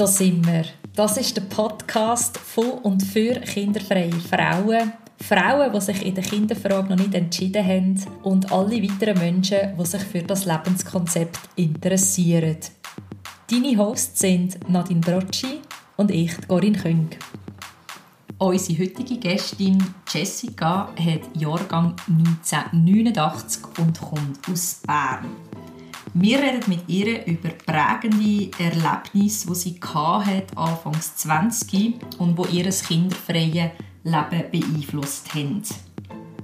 Da sind wir. Das ist der Podcast von und für kinderfreie Frauen. Frauen, die sich in der Kinderfrage noch nicht entschieden haben und alle weiteren Menschen, die sich für das Lebenskonzept interessieren. Deine Hosts sind Nadine Brocci und ich, Corinne Küng. Unsere heutige Gästin Jessica hat Jahrgang 1989 und kommt aus Bern. Wir reden mit ihr über prägende Erlebnisse, die sie hat, anfangs 20 und wo ihr kinderfreie Leben beeinflusst haben.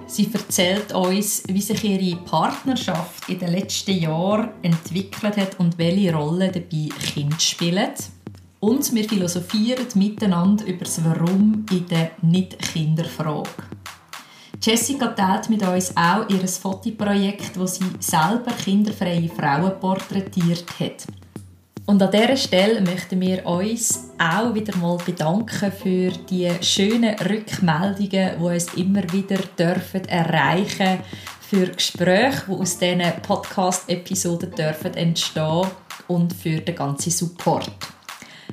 Sie erzählt uns, wie sich ihre Partnerschaft in den letzten Jahren entwickelt hat und welche Rolle dabei Kinder spielen. Und wir philosophieren miteinander über das Warum in der Nicht-Kinderfrage. Jessica teilt mit uns auch ihr Fotoprojekt, wo sie selber kinderfreie Frauen porträtiert hat. Und an dieser Stelle möchten wir uns auch wieder mal bedanken für die schönen Rückmeldungen, die uns immer wieder dürfen erreichen für Gespräche, die aus diesen Podcast-Episoden entstehen und für den ganzen Support.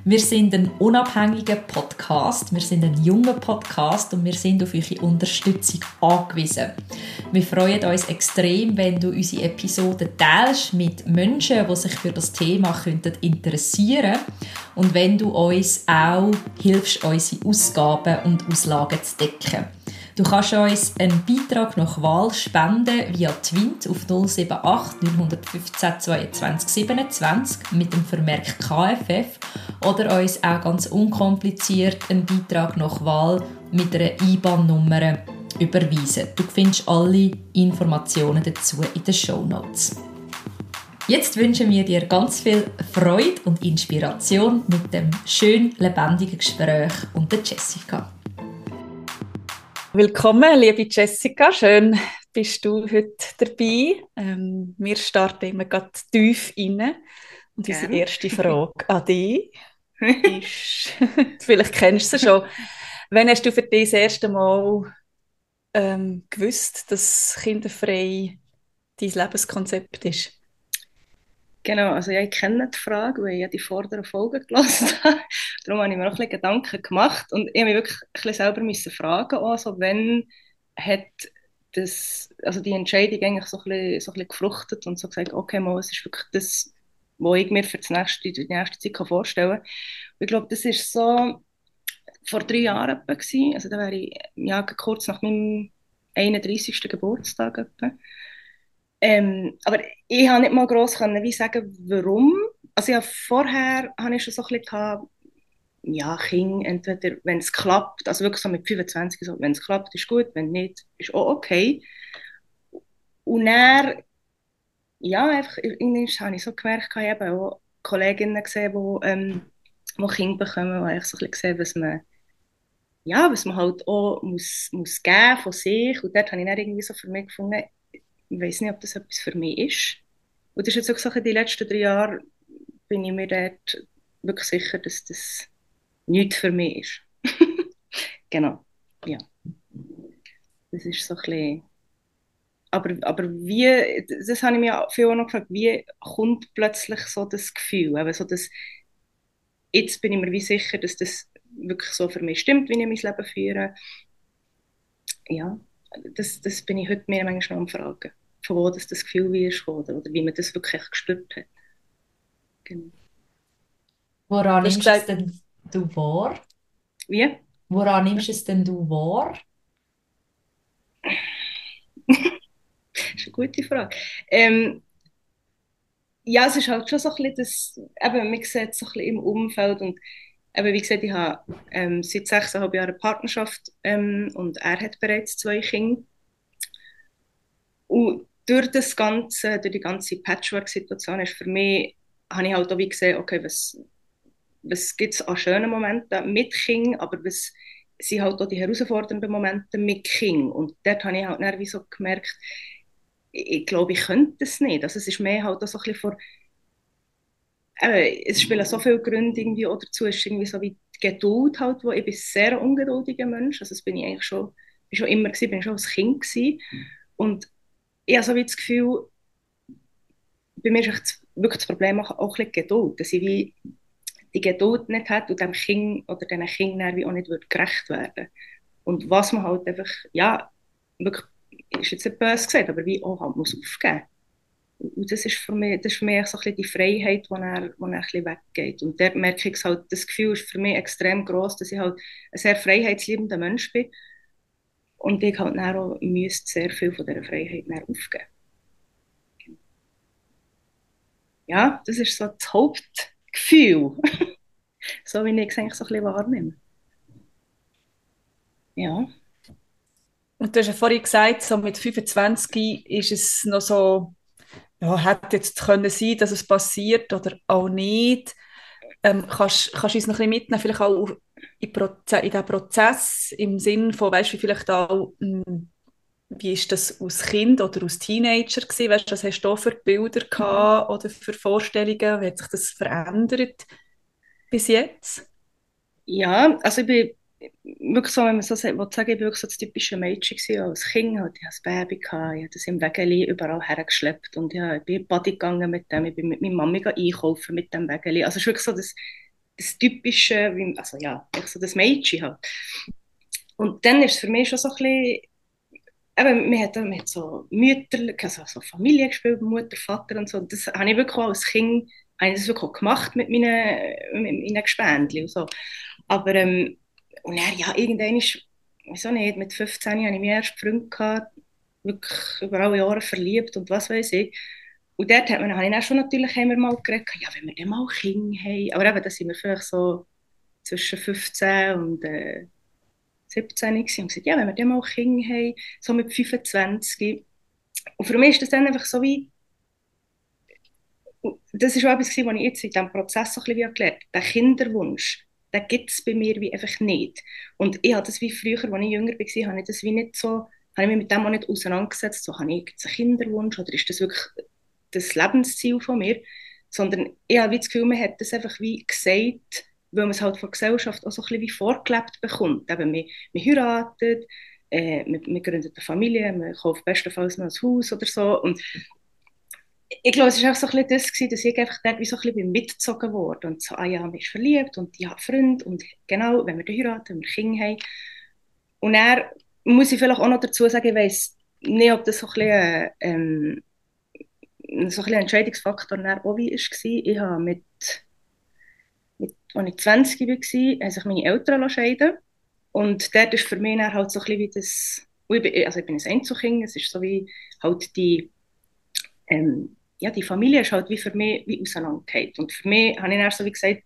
Wir sind ein unabhängiger Podcast, wir sind ein junger Podcast und wir sind auf eure Unterstützung angewiesen. Wir freuen uns extrem, wenn du unsere Episoden teilst mit Menschen, die sich für das Thema interessieren könnten und wenn du uns auch hilfst, unsere Ausgaben und Auslagen zu decken. Du kannst uns einen Beitrag nach Wahl spenden via Twint auf 078 915 22 27 mit dem Vermerk KFF oder uns auch ganz unkompliziert einen Beitrag nach Wahl mit einer IBAN-Nummer überweisen. Du findest alle Informationen dazu in den Show Notes. Jetzt wünschen wir dir ganz viel Freude und Inspiration mit dem schön lebendigen Gespräch und der Jessica. Willkommen, liebe Jessica. Schön, bist du heute dabei. Ähm, wir starten immer ganz tief rein. Und unsere Gerne. erste Frage an dich ist, vielleicht kennst du sie schon, wann hast du für dich das erste Mal ähm, gewusst, dass kinderfrei dein Lebenskonzept ist? Genau, also ja, ich kenne die Frage, weil ich ja die vorderen Folgen gelesen habe. Darum habe ich mir noch ein bisschen Gedanken gemacht und ich habe mich wirklich ein bisschen selber müssen fragen, also wenn hat das, also die Entscheidung eigentlich so ein, bisschen, so ein bisschen gefruchtet und so gesagt, okay, mal, es ist wirklich das, was ich mir für die nächste, die nächste Zeit vorstellen kann. ich glaube, das ist so vor drei Jahren etwa gewesen. also da wäre ich ja, kurz nach meinem 31. Geburtstag etwa. Ähm, aber ich habe nicht mal gross können, wie sagen, warum. Also ja, vorher habe ich schon so ein bisschen ja, Kind, entweder, wenn es klappt, also wirklich so mit 25, so, wenn es klappt, ist gut, wenn nicht, ist auch okay. Und dann, ja, einfach, irgendwie habe ich so gemerkt, ich habe auch Kolleginnen gesehen, die, ähm, die Kinder bekommen, und ich so ein bisschen gesehen, was man, ja, was man halt auch muss, muss geben von sich. Und dort habe ich dann irgendwie so für mich gefunden, ich weiß nicht, ob das etwas für mich ist. Und das ist jetzt auch so, die letzten drei Jahre bin ich mir dort wirklich sicher, dass das nichts für mich ist. genau, ja. Das ist so ein bisschen... Aber, aber wie, das habe ich mir viel auch noch gefragt, wie kommt plötzlich so das Gefühl, eben so das, jetzt bin ich mir wie sicher, dass das wirklich so für mich stimmt, wie ich mein Leben führe. Ja, das, das bin ich heute mir manchmal am Fragen von wo das, das Gefühl wie ist oder, oder wie man das wirklich gespürt hat. Genau. Woran nimmst gesagt, denn du wahr? Wie? Woran nimmst es denn du wahr? das ist eine gute Frage. Ähm, ja, es ist halt schon so ein bisschen das, eben, man sieht es so ein bisschen im Umfeld und eben, wie gesagt, ich habe ähm, seit sechseinhalb Jahren eine Partnerschaft ähm, und er hat bereits zwei Kinder. Und durch das ganze, durch die ganze Patchwork-Situation ist für mich, habe ich halt auch wie gesehen, okay, was, was gibt es an schönen Momenten mit King, aber was sind halt auch die herausfordernden Momente mit King. Und dort habe ich halt dann wie so gemerkt, ich, ich glaube, ich könnte das nicht. Also es ist mehr halt auch so ein bisschen vor, äh, es spielen so viele Gründe irgendwie auch dazu, es ist irgendwie so wie die Geduld halt, wo ich bin sehr ungeduldiger Mensch, also das bin ich eigentlich schon, bin schon immer gewesen, bin schon als Kind gewesen. Und ich habe so wie das Gefühl, bei mir ist wirklich das Problem auch, auch ein bisschen Geduld, dass ich wie die Geduld nicht hat und dem Kind oder diesen Kindern auch nicht wird gerecht werden Und was man halt einfach, ja, wirklich, ist jetzt nicht böse gesagt, aber wie auch halt muss aufgeben. Und das ist für mich, das ist für mich so ein die Freiheit, die er ein weggeht. Und dort merke ich halt, das Gefühl ist für mich extrem groß, dass ich halt ein sehr freiheitsliebender Mensch bin. Und ich halt auch müsste sehr viel von dieser Freiheit aufgeben. Ja, das ist so das Hauptgefühl. so wie ich es eigentlich so ein bisschen wahrnehme. Ja. Und du hast ja vorhin gesagt, so mit 25 ist es noch so, ja, hätte jetzt können sein, dass es passiert oder auch nicht. Ähm, kannst, kannst du uns noch ein bisschen mitnehmen, vielleicht auch in, Proze in diesen Prozess, im Sinn von, weißt du, vielleicht auch, hm, wie ist das als Kind oder als Teenager gewesen? Weißt, was hast du für Bilder gehabt oder für Vorstellungen? Wie hat sich das verändert bis jetzt? Ja, also ich bin wirklich so, wenn man so sagt, sagen, ich war wirklich so das typische Mädchen gewesen, als Kind. Halt, ich hatte ein Baby, gehabt, ich habe das im Wägeli überall hergeschleppt und ja, ich bin in Body gegangen mit dem, ich bin mit meiner Mami einkaufen mit dem Wägeli. Also es ist wirklich so das, das typische, also ja, so das Mädchen halt. Und dann ist es für mich schon so ein bisschen, eben, wir haben, wir haben so Mütter, also so Familie gespielt, Mutter, Vater und so. Das habe ich wirklich als Kind habe ich das wirklich gemacht mit meinen, mit meinen Gespendli und so. Aber ähm, und er, ja, irgendwann ist, wieso nicht, mit 15 hatte ich meinen ersten Freund, gehabt, wirklich über alle Jahre verliebt und was weiß ich. Und dort hat man, habe ich auch schon natürlich immer mal geredet, ja, wenn wir dann mal Kinder haben. Aber eben, da sind wir vielleicht so zwischen 15 und äh, 17 gewesen und gesagt, ja, wenn wir dann mal Kinder haben, so mit 25. Und für mich ist das dann einfach so wie, das ist auch etwas, was ich jetzt in diesem Prozess so ein bisschen gelernt habe, der Kinderwunsch den gibt es bei mir wie einfach nicht. Und ich habe das wie früher, als ich jünger war, habe ich das wie nicht so, habe ich mich mit dem auch nicht auseinandergesetzt, so habe ich einen Kinderwunsch oder ist das wirklich das Lebensziel von mir, sondern ich habe das Gefühl, man hat das einfach wie gesagt, weil man es halt von der Gesellschaft auch so ein bisschen wie vorgelebt bekommt. Eben, man, man heiratet, äh, man, man gründet eine Familie, man kauft bestenfalls noch ein Haus oder so und ich glaube, es war auch so ein bisschen das, dass ich einfach dort wie so ein bisschen mitgezogen wurde. Und so, ah ja, man ist verliebt und ich habe Freund und genau, wenn wir heiraten, wenn wir Kinder haben. Und er muss ich vielleicht auch noch dazu sagen, ich weiss nicht, ob das so ein bisschen, ähm, so ein Entscheidungsfaktor auch wie war. Ich habe mit, mit, als ich 20 war, haben sich meine Eltern scheiden Und dort ist für mich halt so ein bisschen wie das, also ich bin ein Einzelkind, es ist so wie halt die ähm, ja, die Familie ist halt wie für mich wie auseinandergeht. Und für mich habe ich dann so wie gesagt,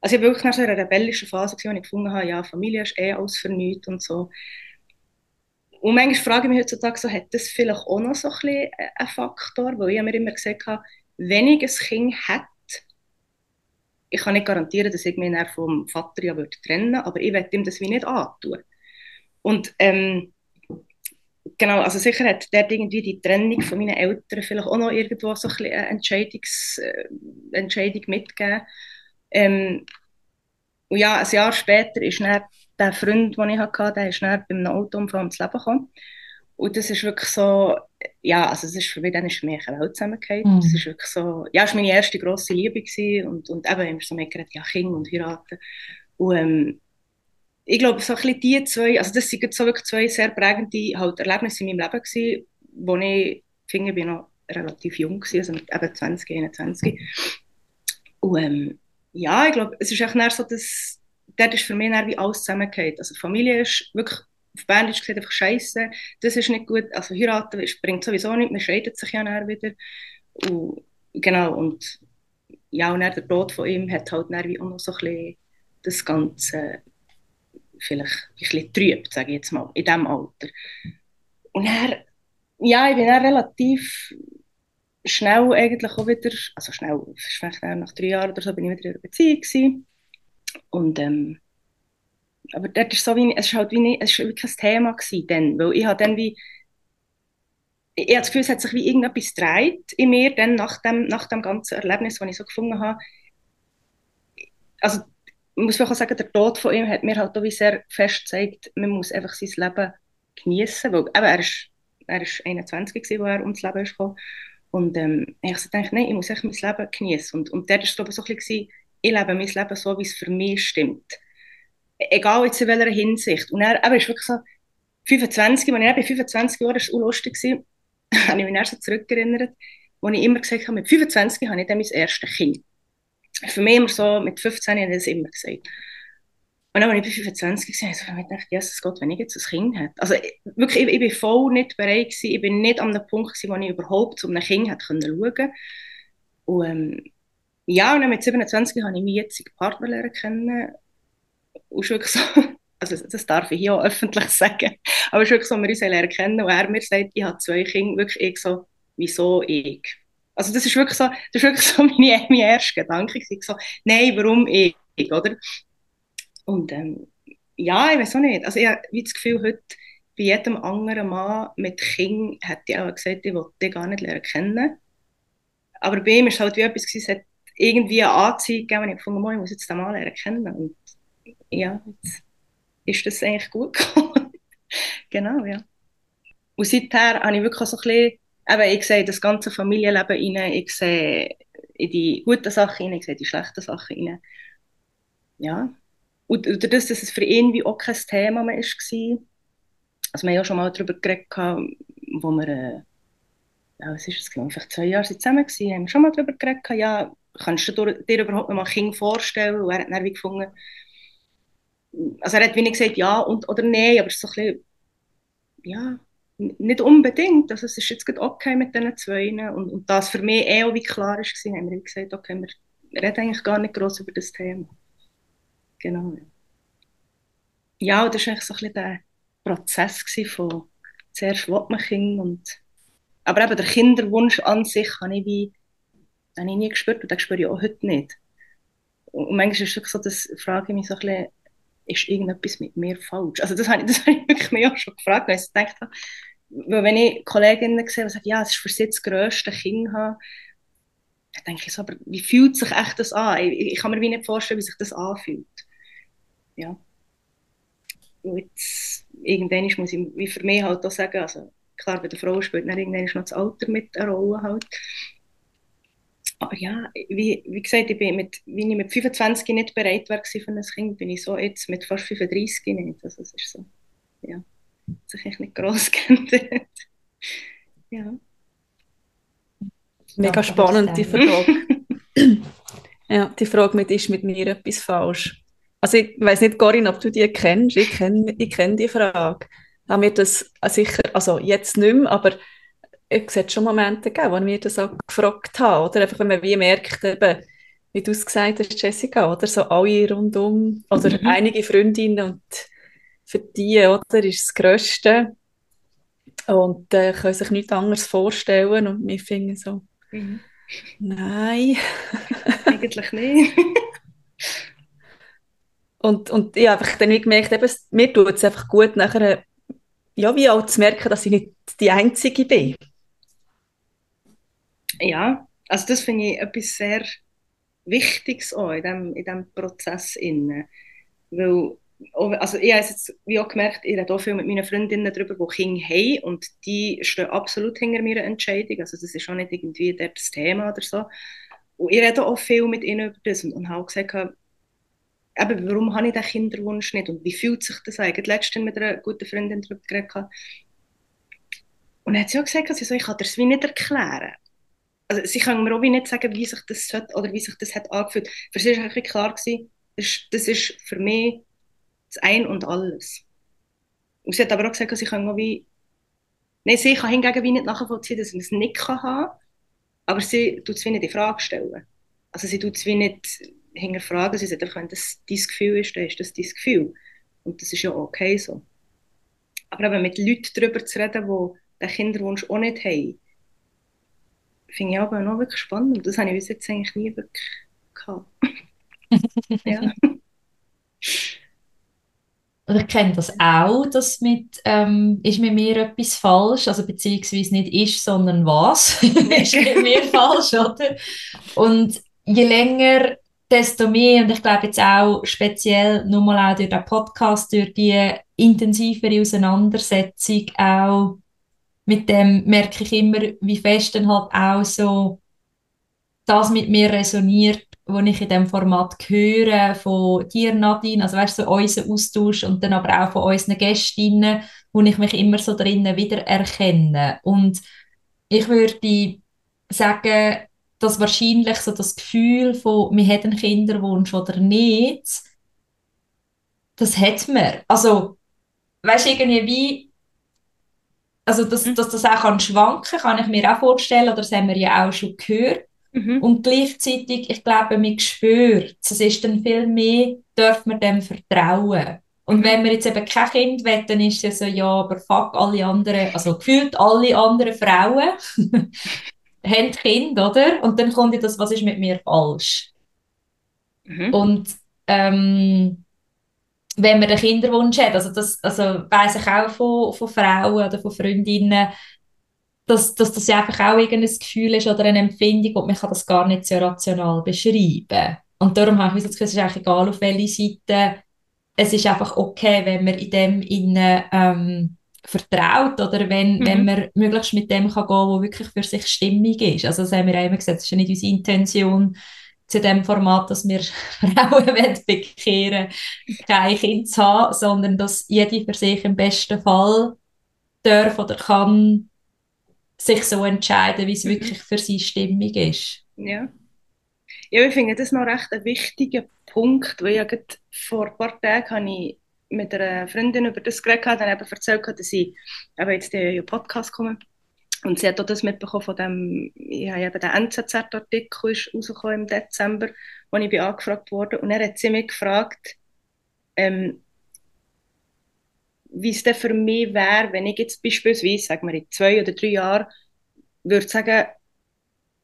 also ich war wirklich nach so einer rebellischen Phase, wo ich gefunden habe, ja, Familie ist eh alles für nichts und so. Und manchmal frage ich mich heutzutage so, hat das vielleicht auch noch so ein bisschen einen Faktor, weil ich mir immer gesagt habe, wenn ich ein Kind hätte, ich kann nicht garantieren, dass ich mich vom Vater ja würde trennen aber ich werde ihm das wie nicht antun. Und ähm, genau, also sicher hat dort irgendwie die Trennung von meinen Eltern vielleicht auch noch irgendwo so ein bisschen eine Entscheidungs, äh, Entscheidung mitgegeben. Ähm, und ja, ein Jahr später ist dann der Freund, den ich hatte, der ist dann beim Autounfall ums Leben gekommen. Und das ist wirklich so, ja, also das ist für mich, dann ist für mich eine Welt zusammengefallen. Mhm. Das ist wirklich so, ja, das war meine erste grosse Liebe gewesen und, und eben immer so mitgeredet, ja, Kinder und heiraten. Und ähm, ich glaube, so ein bisschen die zwei, also das sind so wirklich zwei sehr prägende halt Erlebnisse in meinem Leben gewesen, wo ich finde, ich bin noch relativ jung gewesen, also mit eben 20, 21. Und ähm, ja, ich glaube, es ist echt so, dass dort ist für mich wie alles zusammengehört. Also Familie ist wirklich auf Berndeutsch gesagt einfach scheiße, das ist nicht gut, also heiraten bringt sowieso nicht, man scheidet sich ja dann wieder. Und, genau, und ja, und der Tod von ihm hat halt dann wie auch noch so ein bisschen das Ganze vielleicht ein bisschen trübt, sage ich jetzt mal, in diesem Alter. Und er, ja, ich bin dann relativ schnell eigentlich auch wieder, also schnell, vielleicht nach drei Jahren oder so, bin ich wieder in einer Beziehung gewesen. Und ähm, aber dort ist so wie, es ist halt wie, nicht, es ist wie kein Thema gewesen dann, weil ich habe dann wie, ich habe das Gefühl, es hat sich wie irgendetwas dreht in mir, dann nach dem, nach dem ganzen Erlebnis, das ich so gefunden habe. Also ich muss auch sagen, der Tod von ihm hat mir halt auch wie sehr fest gezeigt, man muss einfach sein Leben genießen, weil eben, er ist, er ist 21 gewesen, als er ums Leben ist gekommen. Und ähm, ich habe gedacht, nein, ich muss echt mein Leben genießen. Und, und der war so ein bisschen, ich lebe mein Leben so, wie es für mich stimmt. Egal jetzt in welcher Hinsicht. Und er, ist wirklich so, 25, als ich bei 25 Jahren war, war lustig, habe ich mich erst so zurückerinnert, wo ich immer gesagt habe, mit 25 habe ich dann mein erstes Kind. Für mich immer so, mit 15 habe ich das immer gesagt. Und dann, als ich bei 25 war, habe ich gedacht, Jesus Gott, wenn ich jetzt ein Kind hätte. Also wirklich, ich, ich bin voll nicht bereit gewesen, ich bin nicht an einem Punkt gewesen, wo ich überhaupt zu einem Kind hätte schauen können. Und ähm, ja, und dann mit 27 habe ich meinen jetzigen Partner lernen kennen. Und ist wirklich so, also das darf ich hier auch öffentlich sagen, aber es ist wirklich so, wir uns lernen kennen und er mir sagt, ich habe zwei Kinder, wirklich ich so, wieso ich? Also das ist wirklich so, das ist wirklich so meine, mein erster Gedanke, ich so, nein, warum ich, oder? Und ähm, ja, ich weiß auch nicht, also ich habe das Gefühl, heute bei jedem anderen Mann mit Kind hätte ich auch gesagt, ich wollte dich gar nicht lernen kennen. Aber bei ihm war es halt wie etwas, es irgendwie eine Anzeige gegeben, ich gefunden, ich muss jetzt den Mann lernen kennen. Und ja, jetzt ist das eigentlich gut gekommen. genau, ja. Und seither habe ich wirklich so ein bisschen, eben, ich sehe das ganze Familienleben rein, ich sehe die guten Sachen rein, ich sehe die schlechten Sachen rein. Ja. Und dadurch, dass es für ihn wie auch kein Thema mehr war, also wir haben ja schon mal darüber geredet, wo wir, äh, ja, was ist es, glaube ich, zwei Jahre zusammen waren, haben wir schon mal darüber geredet, ja, kannst du dir überhaupt noch mal Kind vorstellen? Und er hat wie gefunden, also er hat wenig gesagt ja und, oder nein, aber es ist so ein bisschen, ja, nicht unbedingt. Also es ist jetzt okay mit diesen zwei. Und, und das für mich eh auch wie klar ist, haben wir gesagt, okay, wir reden eigentlich gar nicht groß über das Thema. Genau. Ja, das war eigentlich so ein bisschen der Prozess von zuerst will man Kind und aber eben der Kinderwunsch an sich habe ich wie habe ich nie gespürt und das spüre ich auch heute nicht. Und manchmal ist es so, dass frage ich mich so ein bisschen, ist irgendetwas mit mir falsch? Also das habe ich, das habe ich wirklich mir auch schon gefragt, weil ich gedacht habe, weil wenn ich Kolleginnen sehe, die sagen, ja, es ist für sie das grösste Kind haben, dann denke ich so, aber wie fühlt sich echt das an? Ich, ich kann mir wie nicht vorstellen, wie sich das anfühlt. Ja. Und jetzt, irgendwann muss ich wie für mich halt auch sagen, also klar, bei der Frau spielt dann irgendwann noch das Alter mit eine Rolle halt. Aber ja, wie, wie gesagt, ich bin mit, wie ich mit 25 nicht bereit war für ein Kind, bin ich so jetzt mit fast 35 nicht. Also es ist so, ja, hat sich echt nicht gross geändert. ja. Mega spannend, die Frage. ja, die Frage mit, ist mit mir etwas falsch? Also ich weiß nicht, Corinne, ob du die kennst. Ich kenne ich kenn die Frage. Haben wir das sicher, also jetzt nicht mehr, aber es hat schon Momente gegeben, wo ich mir das auch gefragt habe. Oder einfach, wenn man wie merkt, eben, wie du es gesagt hast, Jessica, oder so alle rundum, oder mhm. einige Freundinnen und für die, oder, ist das Größte. Und äh, können sich nichts anderes vorstellen und wir finden so, mhm. nein. Eigentlich nicht. und, und ich habe einfach dann gemerkt, eben, mir tut es einfach gut, nachher, ja, wie auch zu merken, dass ich nicht die Einzige bin ja, also das finde ich etwas sehr Wichtiges auch in diesem in dem Prozess. Innen. Weil, also ich habe jetzt wie auch gemerkt, ich rede auch viel mit meinen Freundinnen darüber, die Kinder haben und die stehen absolut hinter meiner Entscheidung. Also das ist auch nicht irgendwie das Thema oder so. Und ich rede auch viel mit ihnen über das und, und habe gesagt, eben, warum habe ich den Kinderwunsch nicht und wie fühlt sich das eigentlich? Letztens mit einer guten Freundin darüber geredet. Und dann hat sie auch gesagt, also, ich kann das wie nicht erklären also sie können mir auch nicht sagen, wie sich das hat, oder wie sich das hat angefühlt. Für sie war klar das, ist für mich das Ein und Alles. Und sie hat aber auch gesagt, sie kann auch wie, nein, sie kann hingegen wie nicht nachvollziehen, dass man es nicht kann haben, aber sie tut es wie nicht in Frage stellen. Also sie tut es wie nicht hinterfragen, sie sagt einfach, wenn das dein Gefühl ist, dann ist das dein Gefühl. Und das ist ja okay so. Aber eben mit Leuten darüber zu reden, die den Kinderwunsch auch nicht haben, finde ich aber noch wirklich spannend. Das habe ich bis jetzt eigentlich nie wirklich gehabt. ja. Also ich kenne das auch, dass mit, ähm, ist mit mir etwas falsch, also beziehungsweise nicht ist, sondern was ist mit mir falsch, oder? Und je länger, desto mehr, und ich glaube jetzt auch speziell nur mal auch durch den Podcast, durch die intensivere Auseinandersetzung auch mit dem merke ich immer, wie fest dann halt auch so das mit mir resoniert wo ich in diesem Format höre von dir, Nadine, also weißt du, so unser Austausch und dann aber auch von unseren Gästinnen, wo ich mich immer so drinnen wieder erkenne. Und ich würde sagen, dass wahrscheinlich so das Gefühl von, wir hätten Kinderwunsch oder nicht, das hat man. Also, weißt du, irgendwie wie, also, dass, mhm. dass das auch kann schwanken kann ich mir auch vorstellen, oder das haben wir ja auch schon gehört. Mhm. Und gleichzeitig, ich glaube, man spürt, es ist dann viel mehr, darf man dem vertrauen. Und mhm. wenn wir jetzt eben kein Kind wollen, dann ist es so, ja, aber fuck, alle anderen, also gefühlt alle anderen Frauen haben Kind, oder? Und dann kommt das, was ist mit mir falsch? Mhm. Und ähm, wenn man einen Kinderwunsch hat, also das also weiss ich auch von, von Frauen oder von Freundinnen, dass, dass das einfach auch irgendein Gefühl ist oder eine Empfindung und man kann das gar nicht so rational beschreiben. Und darum habe ich Gefühl, es ist eigentlich egal, auf welche Seite, es ist einfach okay, wenn man in dem innen, ähm, vertraut oder wenn, mhm. wenn man möglichst mit dem kann gehen, wo wirklich für sich stimmig ist. Also das haben wir auch immer gesagt, das ist ja nicht unsere Intention zu dem Format, dass wir Frauen bekehren kein Kind zu haben, sondern dass jede für sich im besten Fall darf oder kann sich so entscheiden, wie es mhm. wirklich für sie stimmig ist. Ja. Ja, ich finde das noch recht ein wichtiger Punkt, weil ja vor ein paar Tagen habe ich mit einer Freundin über das geredet und dann eben erzählt, dass ich eben jetzt in den Podcast komme. Und sie hat auch das mitbekommen von dem, ich habe eben den NZZ-Artikel rausgekommen im Dezember, wo ich angefragt wurde. Und er hat sie mich gefragt, ähm, wie es denn für mich wäre, wenn ich jetzt beispielsweise, sagen wir in zwei oder drei Jahren, würde sagen,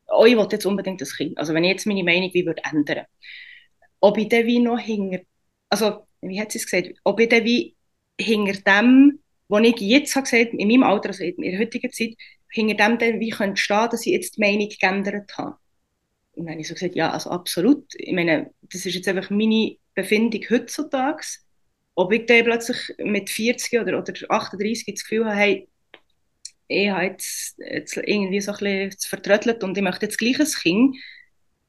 oh, ich will jetzt unbedingt das Kind. Also wenn ich jetzt meine Meinung wie würde ändern. Ob ich dann wie noch hinter, also wie hat sie es gesagt, ob ich dann wie hinter dem, was ich jetzt habe gesagt, in meinem Alter, also in der heutigen Zeit, hinter dem dann wie könnte stehen, dass ich jetzt die Meinung geändert habe. Und dann habe ich so gesagt, ja, also absolut. Ich meine, das ist jetzt einfach meine Befindung heutzutage ob ich dann plötzlich mit 40 oder, oder 38 das Gefühl habe, hey, ich habe jetzt, jetzt irgendwie so ein bisschen vertröttelt und ich möchte jetzt gleich ein Kind.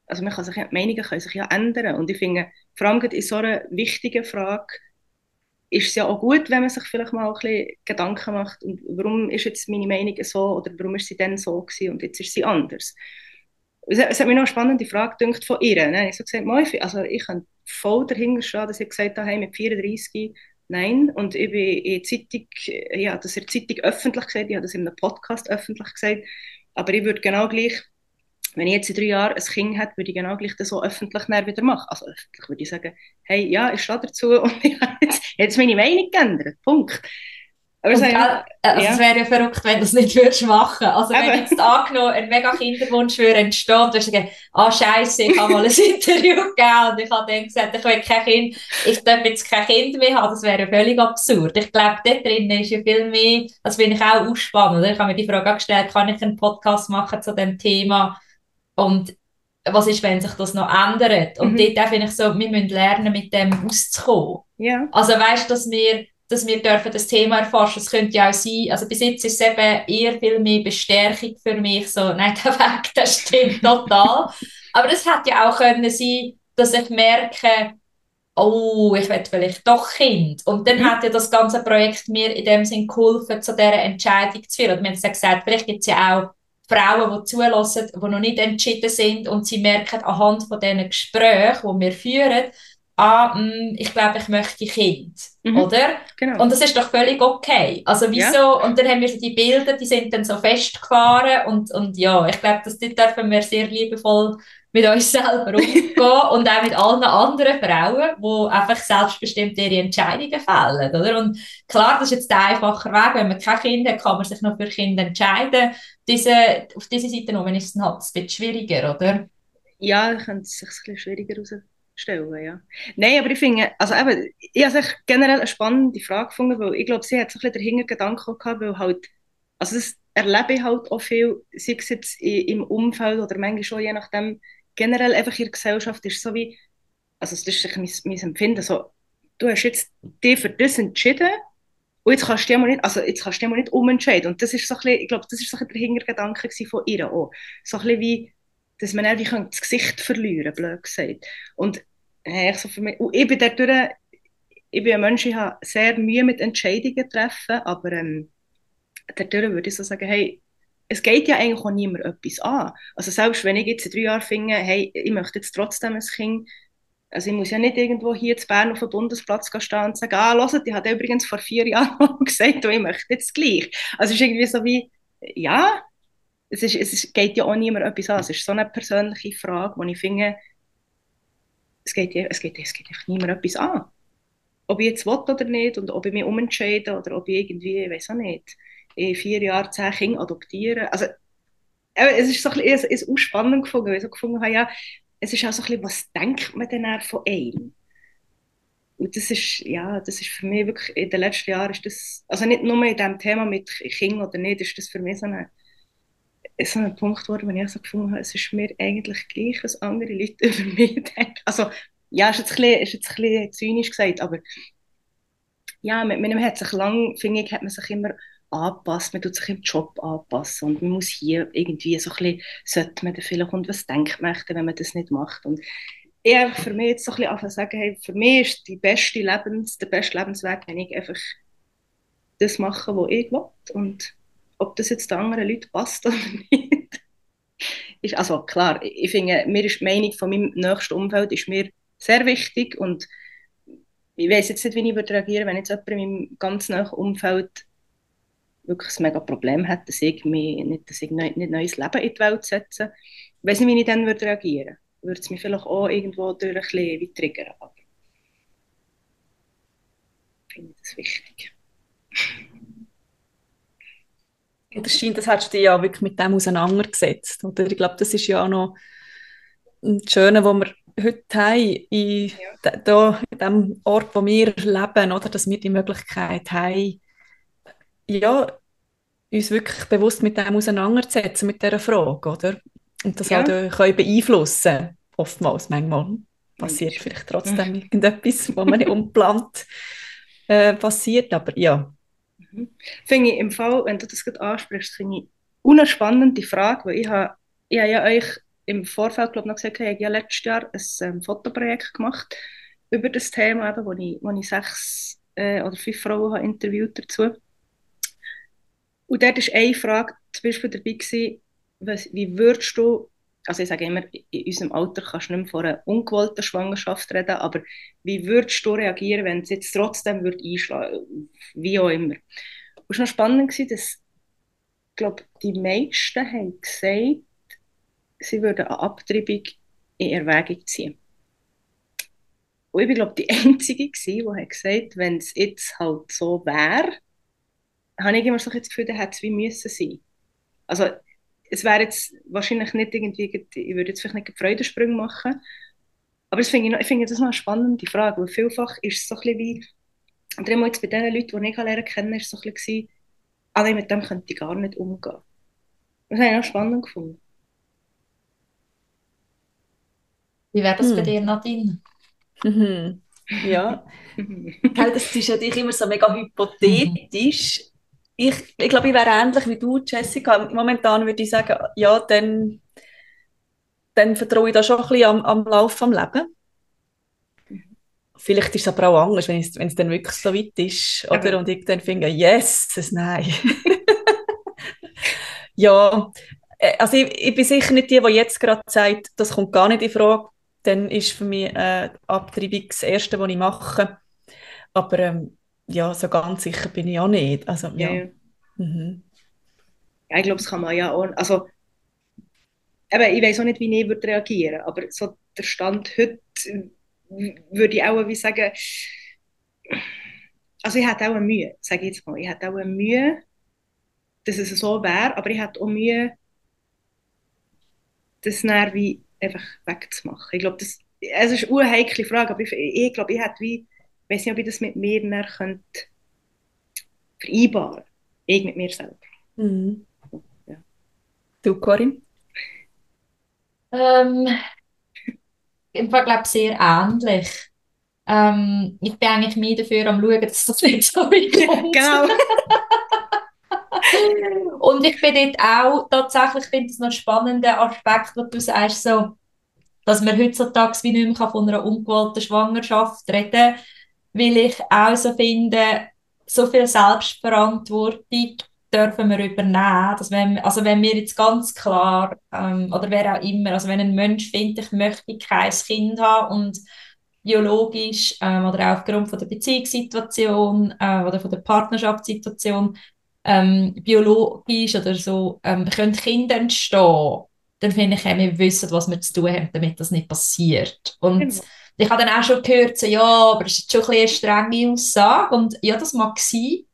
Also man kann sich die Meinungen können sich ja ändern. Und ich finde, vor allem in so einer wichtigen Frage ist es ja auch gut, wenn man sich vielleicht mal ein bisschen Gedanken macht, und warum ist jetzt meine Meinung so oder warum ist sie dann so gewesen und jetzt ist sie anders. Es, es hat mir noch eine spannende Frage gedacht von ihr. Ne? Ich habe gesagt, also ich könnte voll dahinter stehen, dass ich gesagt habe, mit 34 nein. Und ich bin in der Zeitung, habe das in der Zeitung öffentlich gesagt, ich habe das in einem Podcast öffentlich gesagt, aber ich würde genau gleich, wenn ich jetzt in drei Jahren ein Kind hätte, würde ich genau gleich das so öffentlich wieder machen. Also öffentlich würde ich sagen, hey, ja, ich stehe dazu und ich habe jetzt, jetzt meine Meinung geändert, Punkt. Aber sagen, gell, also ja. Es wäre ja verrückt, wenn du das nicht würdest machen Also wenn Eben. jetzt angenommen ein mega Kinderwunsch würde entstehen und du hast gesagt, ah scheiße, ich habe mal ein Interview gegeben und ich habe dann gesagt, ich will kein Kind, ich darf jetzt kein Kind mehr haben, das wäre ja völlig absurd. Ich glaube, dort drin ist ja viel mehr, das finde ich auch ausspannend. Ich habe mir die Frage gestellt, kann ich einen Podcast machen zu dem Thema und was ist, wenn sich das noch ändert? Und mhm. dort finde ich so, wir müssen lernen, mit dem auszukommen. Ja. Also weißt du, dass wir dass wir dürfen das Thema erforschen. Es könnte ja auch sein, also bis jetzt ist es eben eher viel mehr Bestärkung für mich, so, nein, der Weg, das stimmt total. Aber es hätte ja auch können sein, dass ich merke, oh, ich will vielleicht doch Kind. Und dann mhm. hat ja das ganze Projekt mir in dem Sinn geholfen, zu dieser Entscheidung zu führen. Und wir haben gesagt, vielleicht gibt es ja auch Frauen, die zulassen, die noch nicht entschieden sind und sie merken anhand von diesen Gesprächen, die wir führen, ah, mh, mm, ich glaube, ich möchte Kind, mhm. oder? Genau. Und das ist doch völlig okay. Also wieso? Ja. Und dann haben wir so die Bilder, die sind dann so festgefahren und, und ja, ich glaube, das dürfen wir sehr liebevoll mit uns selber umgehen und auch mit allen anderen Frauen, die einfach selbstbestimmt ihre Entscheidungen fällen, oder? Und klar, das ist jetzt der einfache Weg, wenn man kein Kind hat, kann man sich noch für Kinder entscheiden. Diese, auf dieser Seite noch, ist es dann halt ein bisschen schwieriger, oder? Ja, ich könnte es sich ein bisschen schwieriger herausfinden stellen, ja. Nein, aber ich finde, also eben, ich habe es generell eine spannende Frage gefunden, weil ich glaube, sie hat sich ein bisschen den Gedanken gehabt, weil halt, also das erlebe ich halt auch viel, sei es jetzt im Umfeld oder manchmal schon, je nachdem, generell einfach in der Gesellschaft ist so wie, also das ist mein, mein Empfinden, so, du hast jetzt dich für das entschieden und jetzt kannst du dich nicht, also jetzt kannst du mal nicht umentscheiden und das ist so ein bisschen, ich glaube, das ist so ein der Hintergedanke von ihr auch, so ein bisschen wie, dass man irgendwie das Gesicht verlieren blöd gesagt. Und, äh, so für mich, und ich bin dadurch, ich bin ein Mensch, ich habe sehr Mühe mit Entscheidungen treffen, aber ähm, dadurch würde ich so sagen, hey, es geht ja eigentlich auch niemand etwas an. Also selbst wenn ich jetzt in drei Jahren finde, hey, ich möchte jetzt trotzdem ein Kind, also ich muss ja nicht irgendwo hier in Bern auf dem Bundesplatz stehen und sagen, ah, hört, ich habe übrigens vor vier Jahren gesagt, ich möchte jetzt gleich. Also es ist irgendwie so wie, ja, es, ist, es geht ja auch niemand etwas an. Es ist so eine persönliche Frage, wo ich finde, es geht, es geht, es geht einfach niemand etwas an. Ob ich jetzt will oder nicht und ob ich mich umentscheide oder ob ich irgendwie, ich weiß auch nicht, in vier Jahren zehn Kinder adoptieren. Also, es ist so ein bisschen, es ist spannend gefunden, weil ich so gefunden habe, ja, es ist auch so ein bisschen, was denkt man denn von einem? Und das ist, ja, das ist für mich wirklich, in den letzten Jahren ist das, also nicht nur in diesem Thema mit Kindern oder nicht, ist das für mich so ein, so ein Punkt geworden, wo ich so gefunden habe, es ist mir eigentlich gleich, was andere Leute über mich denken. Also, ja, ist jetzt ein bisschen, ist jetzt ein bisschen zynisch gesagt, aber ja, man, man hat sich lang, finde ich, hat man sich immer anpasst, man tut sich im Job anpassen und man muss hier irgendwie so ein bisschen, sollte man da vielleicht und was denkt man, wenn man das nicht macht? Und ich einfach für mich jetzt so ein bisschen sagen, hey, für mich ist die beste Lebens, der beste Lebensweg, wenn ich einfach das mache, was ich will. Und ob das jetzt den anderen Leuten passt oder nicht, ist, also klar, ich finde, mir ist die Meinung von meinem nächsten Umfeld ist mir sehr wichtig und ich weiß jetzt nicht, wie ich würde wenn jetzt jemand in meinem ganz nahen Umfeld wirklich ein mega Problem hat, dass ich mich nicht, dass ich nicht, nicht neues Leben in die Welt setze. Ich weiß nicht, wie ich dann würde reagieren würde. Würde es mich vielleicht auch irgendwo durch ein bisschen triggern. Aber ich finde das wichtig. Das scheint, das hast du dich ja wirklich mit dem auseinandergesetzt. Oder? Ich glaube, das ist ja auch noch das Schöne, was wir heute haben, in, ja. da, in dem Ort, wo wir leben, oder? dass wir die Möglichkeit haben, ja, uns wirklich bewusst mit dem auseinanderzusetzen, mit dieser Frage, oder? Und das ja. äh, können beeinflussen, oftmals, manchmal passiert vielleicht trotzdem mhm. irgendetwas, was man nicht unplant äh, passiert, aber ja. Mhm. Finde ich im Fall, wenn du das gerade ansprichst, finde ich eine spannende Frage, weil ich habe, ich habe ja euch im Vorfeld glaube noch gesagt, ich habe ja letztes Jahr ein ähm, Fotoprojekt gemacht über das Thema, eben, wo, ich, wo ich sechs äh, oder fünf Frauen habe interviewt dazu und dort war eine Frage zum Beispiel dabei, gewesen, was, wie würdest du, also ich sage immer, in unserem Alter kannst du nicht mehr von einer ungewollten Schwangerschaft reden, aber wie würdest du reagieren, wenn es jetzt trotzdem würde einschlagen wie auch immer. Und es war noch spannend, gewesen, dass ich glaube, die meisten haben gesagt, sie würden eine Abtreibung in Erwägung ziehen. Und ich war, glaube die Einzige, die hat wenn es jetzt halt so wäre, habe ich immer so das Gefühl, da hätte es wie müssen sein. Also es wäre jetzt wahrscheinlich nicht irgendwie, ich würde jetzt vielleicht nicht Freudensprünge machen, aber das finde ich, ich finde das noch eine spannende Frage, weil vielfach ist es so ein bisschen wie, und jetzt bei den Leuten, die ich lernen kenne, ist es so ein bisschen, ah mit dem könnte ich gar nicht umgehen. Das habe ich auch spannend gefunden. Wie wäre das hm. bei dir, Nadine? Mhm. Ja, das ist natürlich immer so mega hypothetisch ich, ich glaube, ich wäre ähnlich wie du, Jessica. Momentan würde ich sagen, ja, dann, dann vertraue ich da schon ein bisschen am, am Lauf des Lebens. Vielleicht ist es aber auch anders, wenn es, wenn es dann wirklich so weit ist. Oder? Ja. Und ich dann finde, yes, es nein. ja, äh, also ich, ich, bin sicher nicht die, die jetzt gerade sagt, das kommt gar nicht in Frage. Dann ist für mich äh, Abtreibung das Erste, was ich mache. Aber ähm, ja, so ganz sicher bin ich auch nicht. Also, ja. Ja, mhm. ja ich glaube, das kann man ja auch. Also, eben, ich weiß auch nicht, wie ich würde reagieren aber so der Stand heute würde ich auch wie sagen, also ich hätte auch eine Mühe, sage ich jetzt mal, ich hätte auch eine Mühe, dass es so wäre, aber ich hätte auch Mühe, das dann wie einfach wegzumachen. Ich glaube, das, es ist eine heikle Frage, aber ich, ich glaube, ich hätte wie ich weiß nicht, ob ich das mit mir dann könnte vereinbaren Ich mit mir selber. Mhm. Ja. Du, Corinne? Ähm, ich glaube sehr ähnlich. Ähm, ich bin eigentlich mehr dafür am schauen, dass das nicht so weit kommt. genau. und ich bin dort auch, tatsächlich finde ich es noch einen spannenden Aspekt, was du sagst, so, dass man heutzutage wie nicht mehr von einer ungewollten Schwangerschaft reden kann, weil ich auch so finde, so viel Selbstverantwortung dürfen wir übernehmen. Dass wenn, also wenn wir jetzt ganz klar, ähm, oder wer auch immer, also wenn ein Mensch findet, ich möchte kein Kind haben und biologisch ähm, oder auch aufgrund von der Beziehungssituation äh, oder von der Partnerschaftssituation ähm, biologisch oder so ähm, können Kinder entstehen, dann finde ich, wir wissen, was wir zu tun haben, damit das nicht passiert. Und genau. Ich habe dann auch schon gehört, so, ja, aber das ist schon ein eine strenge Aussage und ja, das mag sein.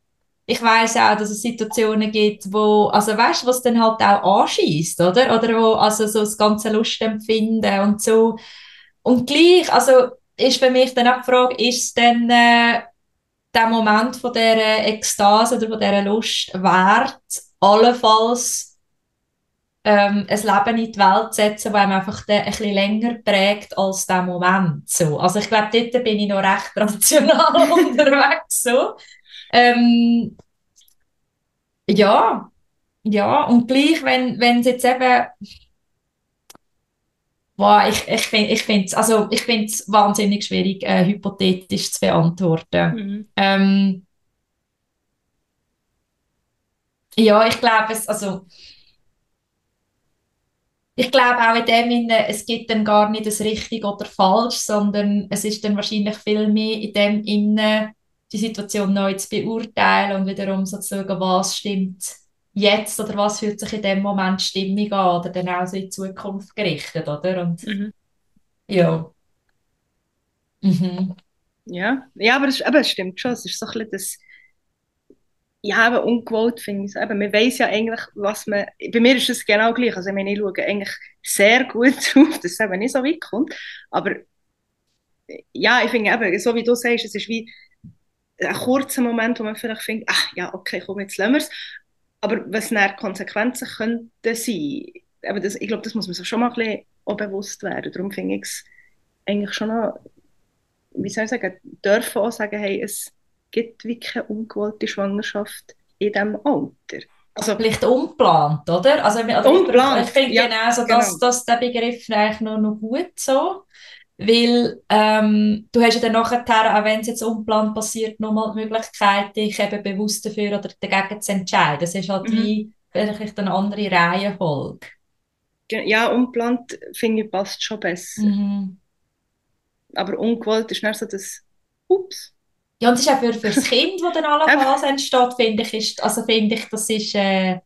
Ich weiß auch, dass es Situationen gibt, wo, also weißt du, was dann halt auch anschießt, oder? Oder wo, also so das ganze Lustempfinden und so. Und gleich, also ist für mich dann auch die Frage, ist es dann äh, der Moment von dieser Ekstase oder von dieser Lust wert, allenfalls ähm, ein Leben in die Welt setzen, das einem einfach ein bisschen länger prägt als der Moment. So. Also ich glaube, dort bin ich noch recht rational unterwegs. So. Ähm, ja, ja, und gleich, wenn es jetzt eben Wow, ich, ich finde ich find's, also ich es wahnsinnig schwierig, äh, hypothetisch zu beantworten. Mhm. Ähm, ja, ich glaube es, also ich glaube auch in dem Sinne, es gibt dann gar nicht das richtig oder falsch, sondern es ist dann wahrscheinlich viel mehr in dem Sinne, die Situation neu zu beurteilen und wiederum sozusagen, was stimmt jetzt oder was fühlt sich in dem Moment stimmig an oder dann auch so in die Zukunft gerichtet, oder? Und mhm. ja. Mhm. Ja, ja aber, es, aber stimmt schon. Es ist so ein bisschen das, ja, aber ungewollt finde ich es. Eben, man weiß ja eigentlich, was man, bei mir ist es genau gleich. Also, ich, meine, ich schaue eigentlich sehr gut drauf, dass es eben nicht so weit kommt. Aber ja, ich finde eben, so wie du sagst, es ist wie ein kurzer Moment, wo man vielleicht findet, ach ja, okay, komm, jetzt lassen wir es. Aber was dann Konsequenzen könnten sein, aber das, ich glaube, das muss man sich schon mal ein bisschen bewusst werden. Darum finde ich es eigentlich schon noch, wie soll ich sagen, dürfen auch sagen, hey, es gibt wirklich keine ungewollte Schwangerschaft in diesem Alter. Also, Vielleicht unplant, oder? Also, also unplant, ich, finde ja, genau, so, dass, genau. dass der Begriff eigentlich noch, noch gut so. Weil ähm, du hast ja dann nachher, auch wenn es jetzt unplant passiert, nochmal die Möglichkeit, dich eben bewusst dafür oder dagegen zu entscheiden. Das ist halt mhm. wie vielleicht eine andere Reihenfolge. Ja, unplant finde ich passt schon besser. Mhm. Aber ungewollt ist nicht so das Ups. Ja, und das ist auch für, für das Kind, das dann allenfalls entsteht, finde ich, ist, also finde ich, das ist äh,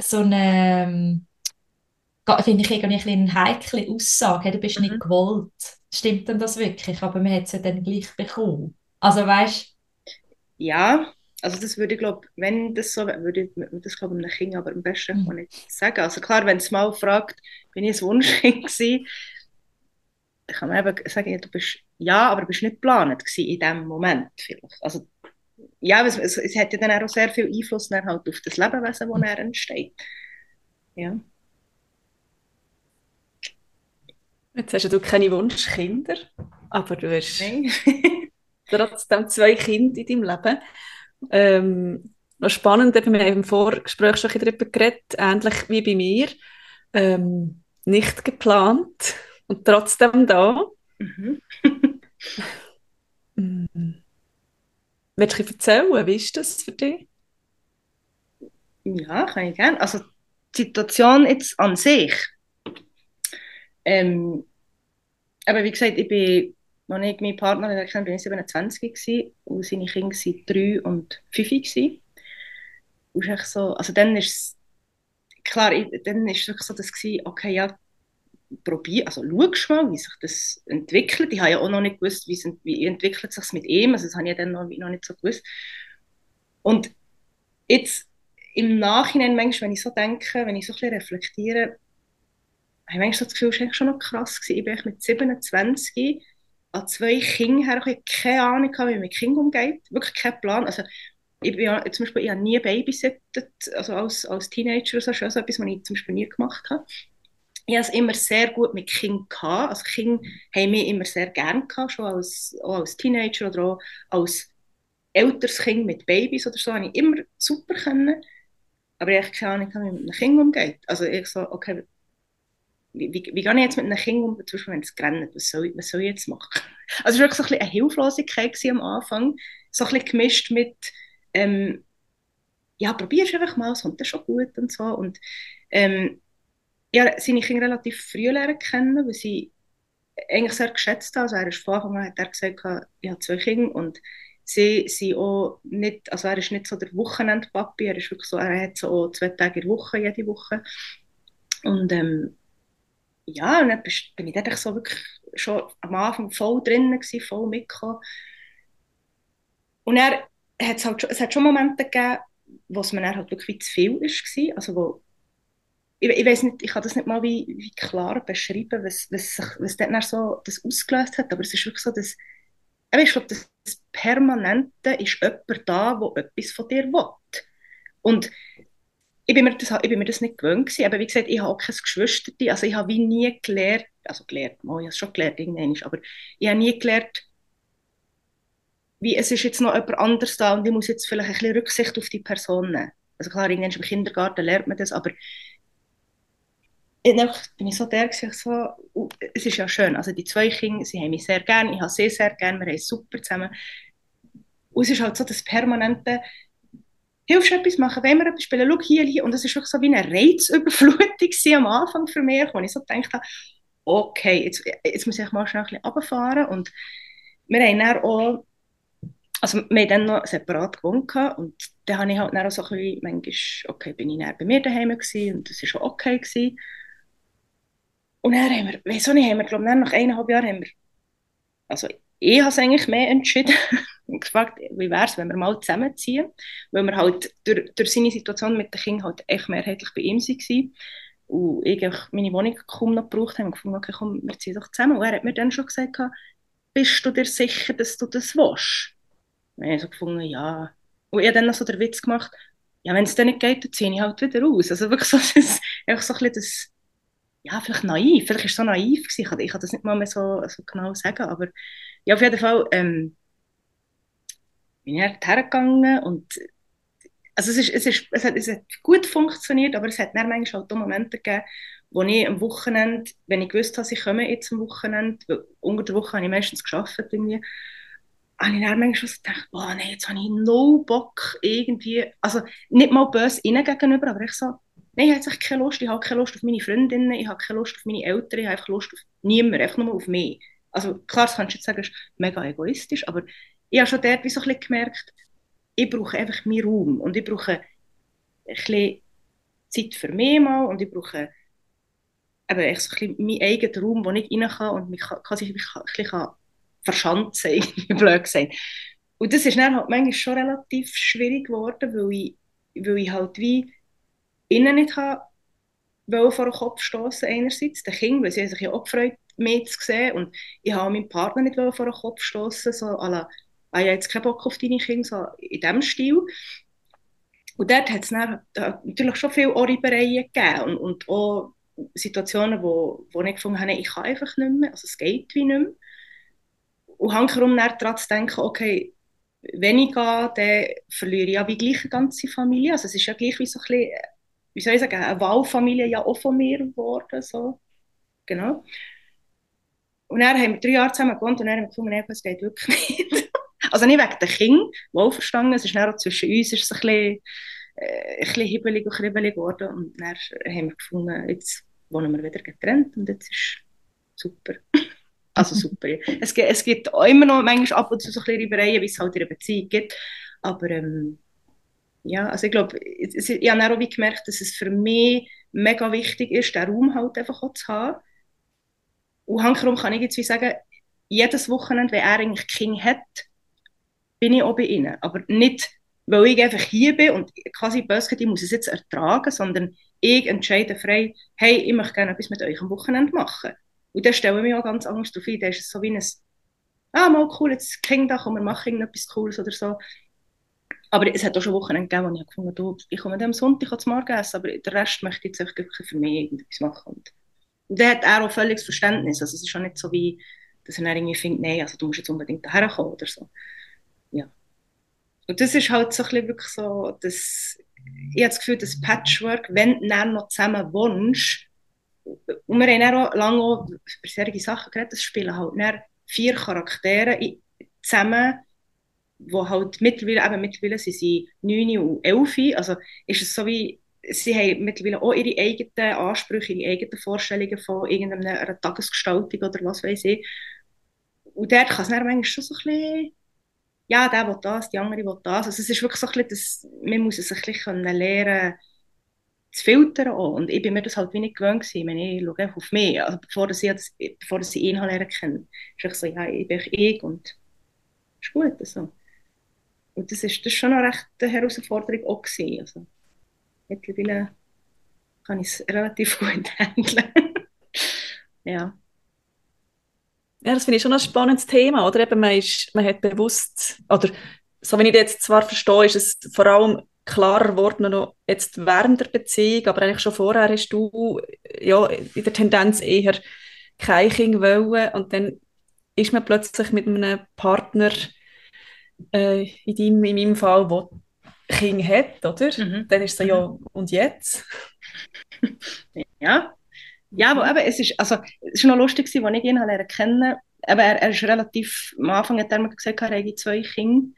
so eine ähm, finde ich irgendwie eine heikle Aussage. Du bist mhm. nicht gewollt. Stimmt denn das wirklich? Aber man hat es ja dann gleich bekommen. Also weißt Ja, also das würde ich glaube, wenn das so würde ich das glaube ich einem Kind aber am besten mhm. nicht sagen. Also klar, wenn es mal fragt, bin ich ein Wunschkind gewesen, dann kann man eben sagen, du bist ja, aber du bist nicht geplant in dem Moment vielleicht. Also ja, es, es, es hat ja dann auch sehr viel Einfluss halt auf das Lebewesen, das mhm. entsteht. Ja. Jetzt hast du keine Wunschkinder, aber du hast trotzdem zwei Kinder in deinem Leben. Ähm, noch spannend, wir haben im Vorgespräch schon darüber geredet, ähnlich wie bei mir. Ähm, nicht geplant und trotzdem da. Mhm. mm. Willst du erzählen, wie ist das für dich? Ja, kann ich gerne. Also die Situation jetzt an sich ähm, aber wie gesagt, ich bin, als ich meinen Partner kennengelernt bin ich 27 gewesen, und seine Kinder waren 3 und 5 gewesen. Und echt so, also dann ist es, klar, ich, dann ist es so, dass gewesen, okay, ja, probier, also schau mal, wie sich das entwickelt. Ich habe ja auch noch nicht gewusst, wie, es, wie entwickelt sich mit ihm, also das habe ich dann noch, noch nicht so gewusst. Und jetzt im Nachhinein, manchmal, wenn ich so denke, wenn ich so ein bisschen reflektiere, ich habe so das Gefühl, es war schon noch krass. Gewesen. Ich bin mit 27 an zwei Kindern her, ich habe keine Ahnung, wie man mit Kindern umgeht, wirklich keinen Plan. Also, ich, bin ja, zum Beispiel, ich habe nie babysittet, also als, als Teenager, so etwas, was ich zum Beispiel nie gemacht habe. Ich hatte es immer sehr gut mit Kindern gehabt. Also Kinder haben mich immer sehr gerne gehabt, schon als, auch als Teenager oder auch als älteres Kind mit Babys oder so, habe ich immer super können. aber ich habe keine Ahnung, wie man mit einem Kind umgeht. Also ich so, okay, wie, wie, wie gehe ich jetzt mit einem Kind um, zum Beispiel, wenn es rennt, was soll, was soll ich jetzt machen? Also es war wirklich so ein bisschen eine Hilflosigkeit am Anfang, so ein bisschen gemischt mit, ähm, ja, probier es einfach mal, es kommt dann schon gut und so. Und ähm, ja, seine Kinder relativ früh lernen kennen, weil sie eigentlich sehr geschätzt haben. Also er ist von Anfang an hat er gesagt, ich habe zwei Kinder und sie sind auch nicht, also er ist nicht so der Wochenendpapi, er ist wirklich so, er hat so zwei Tage in der Woche, jede Woche. Und ähm, ja, und dann bin ich dort so wirklich schon am Anfang voll drin gewesen, voll mitgekommen. Und er hat halt, es hat schon Momente gegeben, wo es mir dann halt wirklich zu viel war, also wo ich, ich weiß nicht, ich kann das nicht mal wie, wie klar beschreiben, was, was, was dort so das ausgelöst hat, aber es ist wirklich so, dass ich glaube, das Permanente ist jemand da, der etwas von dir will. Und ich bin mir das, ich bin mir das nicht gewöhnt gewesen, aber wie gesagt, ich habe auch keine Geschwister, also ich habe wie nie gelernt, also gelernt, oh, ich habe es schon gelernt aber ich habe nie gelernt, wie es ist jetzt noch jemand anderes da und ich muss jetzt vielleicht ein bisschen Rücksicht auf die Person nehmen. Also klar, irgendwann im Kindergarten lernt man das, aber dann bin ich so der, ich so, es ist ja schön, also die zwei Kinder, sie haben mich sehr gern, ich habe sie sehr gern, wir haben super zusammen. Und es ist halt so das permanente, hilfst du etwas machen, wenn wir etwas spielen, schau hier, hier. Und es ist wirklich so wie eine Reizüberflutung am Anfang für mich, wo ich so gedacht habe, okay, jetzt, jetzt muss ich mal schnell ein bisschen runterfahren. Und wir haben dann auch, also wir haben dann noch separat gewohnt und dann habe ich halt dann auch so ein bisschen, manchmal, okay, bin ich dann bei mir daheim gewesen und das war schon okay gewesen. Und dann haben wir, wieso nicht, haben wir, glaube ich, nach eineinhalb Jahren haben wir, also ich habe es eigentlich mehr entschieden und gefragt, wie wäre es, wenn wir mal zusammenziehen, weil wir halt durch, durch seine Situation mit den Kindern halt echt mehrheitlich bei ihm waren und ich meine Wohnung kaum noch gebraucht habe und gefunden, okay, komm, wir ziehen doch zusammen. Und er hat mir dann schon gesagt, bist du dir sicher, dass du das willst? Und ich habe so gefunden, ja. Und ich habe dann noch so den Witz gemacht, ja, wenn es dann nicht geht, dann ziehe ich halt wieder raus. Also wirklich so, das, einfach so ein bisschen das ja, vielleicht naiv, vielleicht ist es so naiv gewesen. Ich kann, das nicht mal mehr so, so genau sagen, aber ja, auf jeden Fall ähm, bin ich hergegangen und also es, ist, es, ist, es, hat, es hat gut funktioniert, aber es hat dann manchmal halt auch Momente gegeben, wo ich am Wochenende, wenn ich gewusst habe, ich komme jetzt am Wochenende, unter der Woche habe ich meistens geschafft irgendwie, habe ich dann manchmal schon gedacht, boah, nee, jetzt habe ich no Bock irgendwie, also nicht mal böse ihnen gegenüber, aber ich so, Nein, ich habe keine Lust. Ich habe keine Lust auf meine Freundinnen, ich habe keine Lust auf meine Eltern, ich habe einfach Lust auf niemanden, einfach nur auf mich. Also klar, das kannst du jetzt sagen, ist mega egoistisch, aber ich habe schon dort so ein bisschen gemerkt, ich brauche einfach meinen Raum und ich brauche ein bisschen Zeit für mich mal und ich brauche eben echt so ein bisschen meinen eigenen Raum, wo ich rein kann und mich quasi ein bisschen verschanzen, irgendwie blöd gesagt. Und das ist dann halt manchmal schon relativ schwierig geworden, weil ich, weil ich halt wie ihnen nicht habe vor den Kopf stoßen einerseits, den Kindern, weil sie sich ja auch gefreut, mich zu sehen und ich habe meinen Partner nicht vor den Kopf stoßen, so à ah, ich habe jetzt keinen Bock auf deine Kinder, so in diesem Stil. Und dort hat es natürlich schon viele Oribereien gegeben und, und auch Situationen, wo, wo ich gefunden habe, ich kann einfach nicht mehr, also es geht wie nicht mehr. Und hankerum daran zu denken, okay, wenn ich gehe, dann verliere ich ja wie gleich eine ganze Familie. Also es ist ja gleich wie so ein bisschen wie soll ich sagen, eine Wahlfamilie ja auch von mir geworden. So. Genau. Und dann haben wir drei Jahre zusammen gewohnt und dann haben wir gefunden, das geht wirklich nicht. also nicht wegen der Kinder, wohl verstanden, es ist dann auch zwischen uns ist es ein bisschen, äh, ein bisschen hibbelig und kribbelig geworden und dann haben wir gefunden, jetzt wohnen wir wieder getrennt und jetzt ist super. also super. es, gibt, es gibt auch immer noch manchmal ab und zu so ein bisschen Reibereien, wie es halt in einer Beziehung gibt, aber ähm, ja, also ich glaube, ich, ich habe auch gemerkt, dass es für mich mega wichtig ist, den Raum halt einfach auch zu haben. Und hankerum kann ich jetzt wie sagen, jedes Wochenende, wenn er eigentlich Kind hat, bin ich auch bei ihnen. Aber nicht, weil ich einfach hier bin und quasi böse ich muss es jetzt ertragen, sondern ich entscheide frei, hey, ich möchte gerne etwas mit euch am Wochenende machen. Und dann stelle ich mich auch ganz anders darauf ein. Da ist es so wie ein, ah, mal cool, jetzt Kind da, komm, wir machen irgendetwas Cooles oder so. Aber es hat auch schon Wochen gegeben, wo ich gefunden habe, ich komme am Sonntag zum Morgen essen, aber den Rest möchte ich jetzt wirklich für mich irgendetwas machen. Und, und der hat auch völliges Verständnis. Also es ist auch nicht so wie, dass er irgendwie findet, nein, also du musst jetzt unbedingt daher kommen oder so. Ja. Und das ist halt so ein bisschen wirklich so, das, ich habe das Gefühl, das Patchwork, wenn du dann noch zusammen wohnst, und wir haben auch lange auch über solche Sachen geredet, das spielen halt dann vier Charaktere zusammen, wo halt mittlerweile, eben mittlerweile sind sie 9 und 11, also ist es so wie, sie haben mittlerweile auch ihre eigenen Ansprüche, ihre eigenen Vorstellungen von irgendeiner Tagesgestaltung oder was weiß ich. Und dort kann es dann manchmal schon so ein bisschen, ja, der will das, die andere will das. Also es ist wirklich so ein bisschen, das, man muss es ein bisschen lernen zu filtern auch. Und ich bin mir das halt wie nicht gewöhnt gewesen. Ich, ich schaue einfach auf mich, also bevor, ich das, bevor ich ihn lernen kann. Ist so, ja, ich bin ich und ist gut. Also. Und das ist, das ist schon eine rechte Herausforderung auch gewesen. Also, mittlerweile kann ich es relativ gut handeln. ja. Ja, das finde ich schon ein spannendes Thema, oder? Eben, man, ist, man hat bewusst, oder so wie ich das jetzt zwar verstehe, ist es vor allem klarer geworden noch jetzt während der Beziehung, aber eigentlich schon vorher hast du ja in der Tendenz eher kein Kind wollen und dann ist man plötzlich mit einem Partner äh, in, deinem, in meinem Fall, der Kind hat, oder? Mhm. Dann ist es so, ja, mhm. und jetzt? ja. Ja, aber eben, es ist, also, es ist noch lustig, als ich ihn lernen kennen aber er, er ist relativ, am Anfang hat er mir gesagt, er hätte zwei Kinder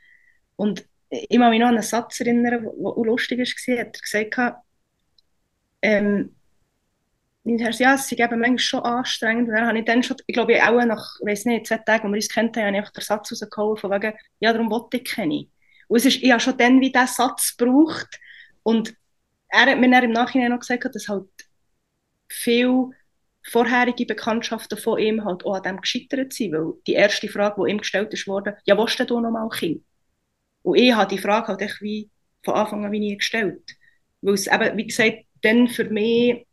und ich kann mich noch an einen Satz erinnern, der lustig war. Er hat gesagt, ähm, ja, es ist eben manchmal schon anstrengend. Dann habe ich dann schon, ich glaube, auch nach, weiß nicht, zwei Tagen, als wir uns kennt haben, habe ich den Satz rausgeholt, von wegen, ja, darum wollte ich keine. Und es ist, ich habe schon dann wie diesen Satz gebraucht. Und er hat mir dann im Nachhinein noch gesagt, dass halt viele vorherige Bekanntschaften von ihm halt auch an dem gescheitert sind, weil die erste Frage, die ihm gestellt worden, ja, willst du noch mal Kind? Und ich habe die Frage halt echt wie von Anfang an wie nie gestellt. Weil es eben, wie gesagt, dann für mich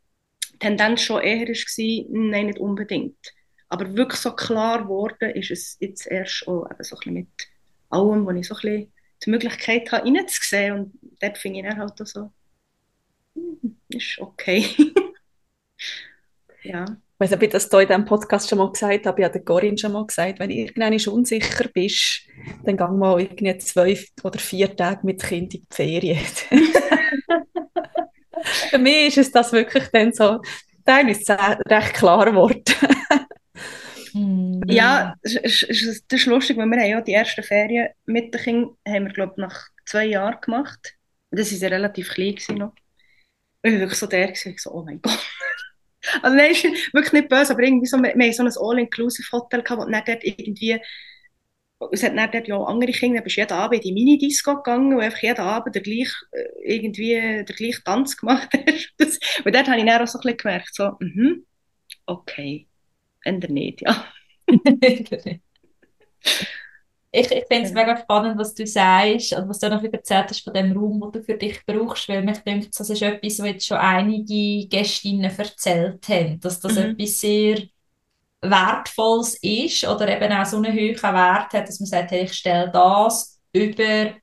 Tendenz schon eher war, nein, nicht unbedingt. Aber wirklich so klar geworden ist es jetzt erst auch eben so ein bisschen mit allem, wo ich so ein bisschen die Möglichkeit habe, reinzusehen. Und dort finde ich dann halt auch so, hm, ist okay. ja weiß nicht, ob ich das hier in diesem Podcast schon mal gesagt habe, ich habe Corinne schon mal gesagt, wenn du irgendwann unsicher bist, dann geh mal irgendwie zwei oder vier Tage mit dem Kind in die Ferien. Für mich ist es das wirklich dann so, dann ist es recht klar geworden. Hm. ja, das ist, das ist lustig, weil wir haben ja die ersten Ferien mit den Kindern, haben wir glaube nach zwei Jahren gemacht. Das war ja relativ klein noch. Und ich war wirklich so der, ich so, oh mein Gott. Also nein, ist wirklich nicht böse, aber irgendwie so, wir, wir haben so ein All-Inclusive-Hotel gehabt, wo dann dort irgendwie, es hat dann dort ja auch andere Kinder, dann bist du jeden Abend in die Minidisco gegangen und einfach jeden Abend der gleich, äh, irgendwie der gleiche Tanz gemacht hast. Das, und dort habe ich dann auch so ein bisschen gemerkt, so, mhm, okay, ändert nicht, ja. ich, ich finde es mega spannend, was du sagst und was du noch erzählt hast von dem Raum, den du für dich brauchst, weil mich denkt, das ist etwas, was jetzt schon einige Gästinnen erzählt haben, dass das mhm. etwas sehr Wertvolles ist oder eben auch so einen hohen Wert hat, dass man sagt, hey, ich stelle das über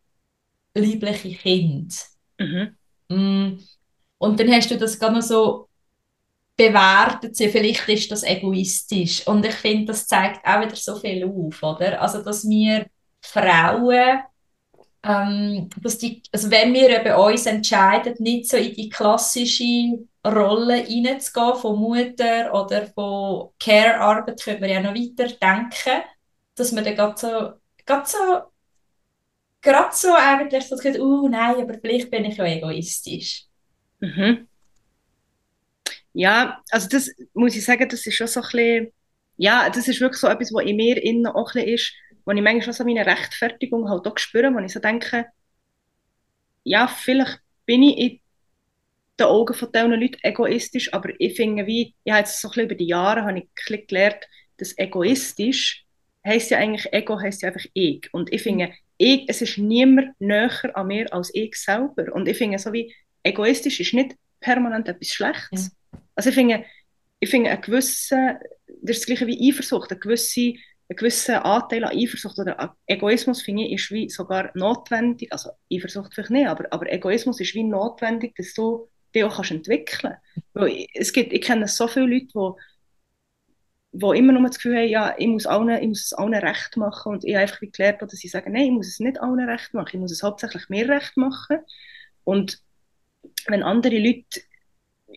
liebliche Kinder. Mhm. Mm. Und dann hast du das gar noch so bewertet vielleicht ist das egoistisch. Und ich finde, das zeigt auch wieder so viel auf, oder? Also, dass wir Frauen, ähm, dass die, also wenn wir bei uns entscheiden, nicht so in die klassische Rolle reinzugehen von Mutter oder von Care-Arbeit, können wir ja noch weiter denken, dass wir dann gerade so, gerade so, gerade so eigentlich so, uh, nein, aber vielleicht bin ich ja egoistisch. Mhm. Ja, also das muss ich sagen, das ist schon so ein bisschen, ja, das ist wirklich so etwas, was in mir innen auch ein bisschen ist, wo ich manchmal schon so meine Rechtfertigung halt auch spüre, wo ich so denke, ja, vielleicht bin ich in den Augen von diesen Leuten egoistisch, aber ich finde wie, habe jetzt so ein bisschen über die Jahre habe ich ein bisschen gelernt, dass egoistisch heisst ja eigentlich, Ego heisst ja einfach ich. Und ich finde, ich, es ist niemand näher an mir als ich selber. Und ich finde so wie, egoistisch ist nicht permanent etwas Schlechtes. Ja. Also ich finde, ich finde ein gewisser, das ist das gleiche wie Eifersucht, ein gewisser, ein gewisser Anteil an Eifersucht oder Egoismus finde ich ist wie sogar notwendig, also Eifersucht vielleicht nicht, aber, aber Egoismus ist wie notwendig, dass du dich auch kannst entwickeln kannst. Es ich kenne so viele Leute, die wo immer nur das Gefühl haben, ja, ich muss, allen, ich muss es allen recht machen und ich habe einfach gelernt, dass sie sagen, nein, ich muss es nicht allen recht machen, ich muss es hauptsächlich mir recht machen und wenn andere Leute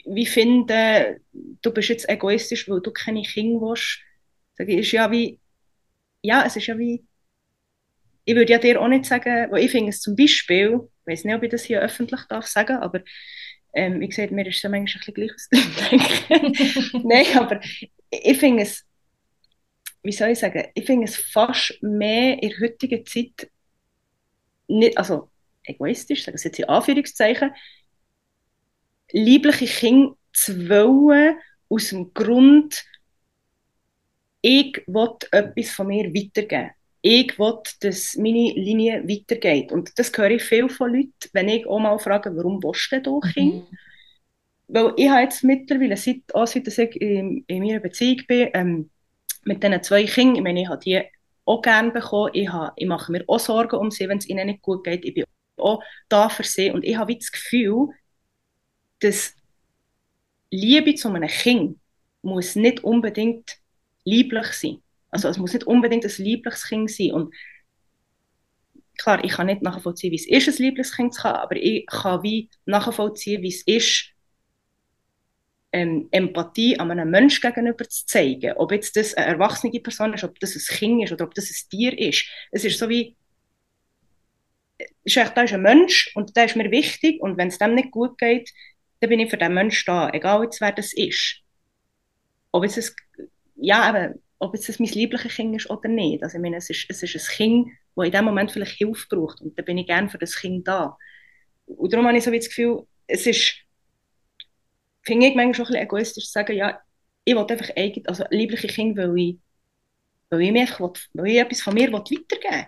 wie finden, du bist jetzt egoistisch, weil du keine Kinder willst, sage ich, ist ja wie, ja, es ist ja wie, ich würde ja dir auch nicht sagen, weil ich finde es zum Beispiel, ich weiß nicht, ob ich das hier öffentlich darf sagen, aber ähm, wie gesagt, mir ist es ja manchmal ein bisschen gleich, Nein, aber ich finde es, wie soll ich sagen, ich finde es fast mehr in der heutigen Zeit nicht, also egoistisch, sagen Sie jetzt in Anführungszeichen, liebliche Kinder zu wollen, aus dem Grund, ich will etwas von mir weitergeben. Ich will, dass meine Linie weitergeht. Und das höre ich viel von Leuten, wenn ich auch mal frage, warum willst du denn Kind? Mhm. Weil ich habe jetzt mittlerweile, seit, auch seit ich in, in meiner Beziehung bin, ähm, mit diesen zwei Kindern, ich meine, ich habe die auch gerne bekommen. Ich, habe, ich mache mir auch Sorgen um sie, wenn es ihnen nicht gut geht. Ich bin auch da für sie. Und ich habe das Gefühl, dass Liebe zu einem Kind muss nicht unbedingt lieblich sein. Also es muss nicht unbedingt ein liebliches Kind sein. Und klar, ich kann nicht nachvollziehen, wie es ist, ein liebliches Kind zu haben, aber ich kann wie nachvollziehen, wie es ist, ähm, Empathie an einem Menschen gegenüber zu zeigen. Ob jetzt das eine erwachsene Person ist, ob das ein Kind ist oder ob das ein Tier ist. Es ist so wie, ist echt, da ist ein Mensch und der ist mir wichtig und wenn es dem nicht gut geht, dann bin ich für den Menschen da, egal jetzt wer das ist. Ob es, ja, eben, ob das mein liebliches Kind ist oder nicht. Also ich meine, es ist, es ist ein Kind, das in dem Moment vielleicht Hilfe braucht und dann bin ich gerne für das Kind da. Und darum habe ich so das Gefühl, es ist finde ich manchmal schon ein bisschen egoistisch zu sagen, ja, ich will einfach eigen, also liebliche Kinder, weil ich, weil ich, einfach will, weil ich etwas von mir weitergeben will.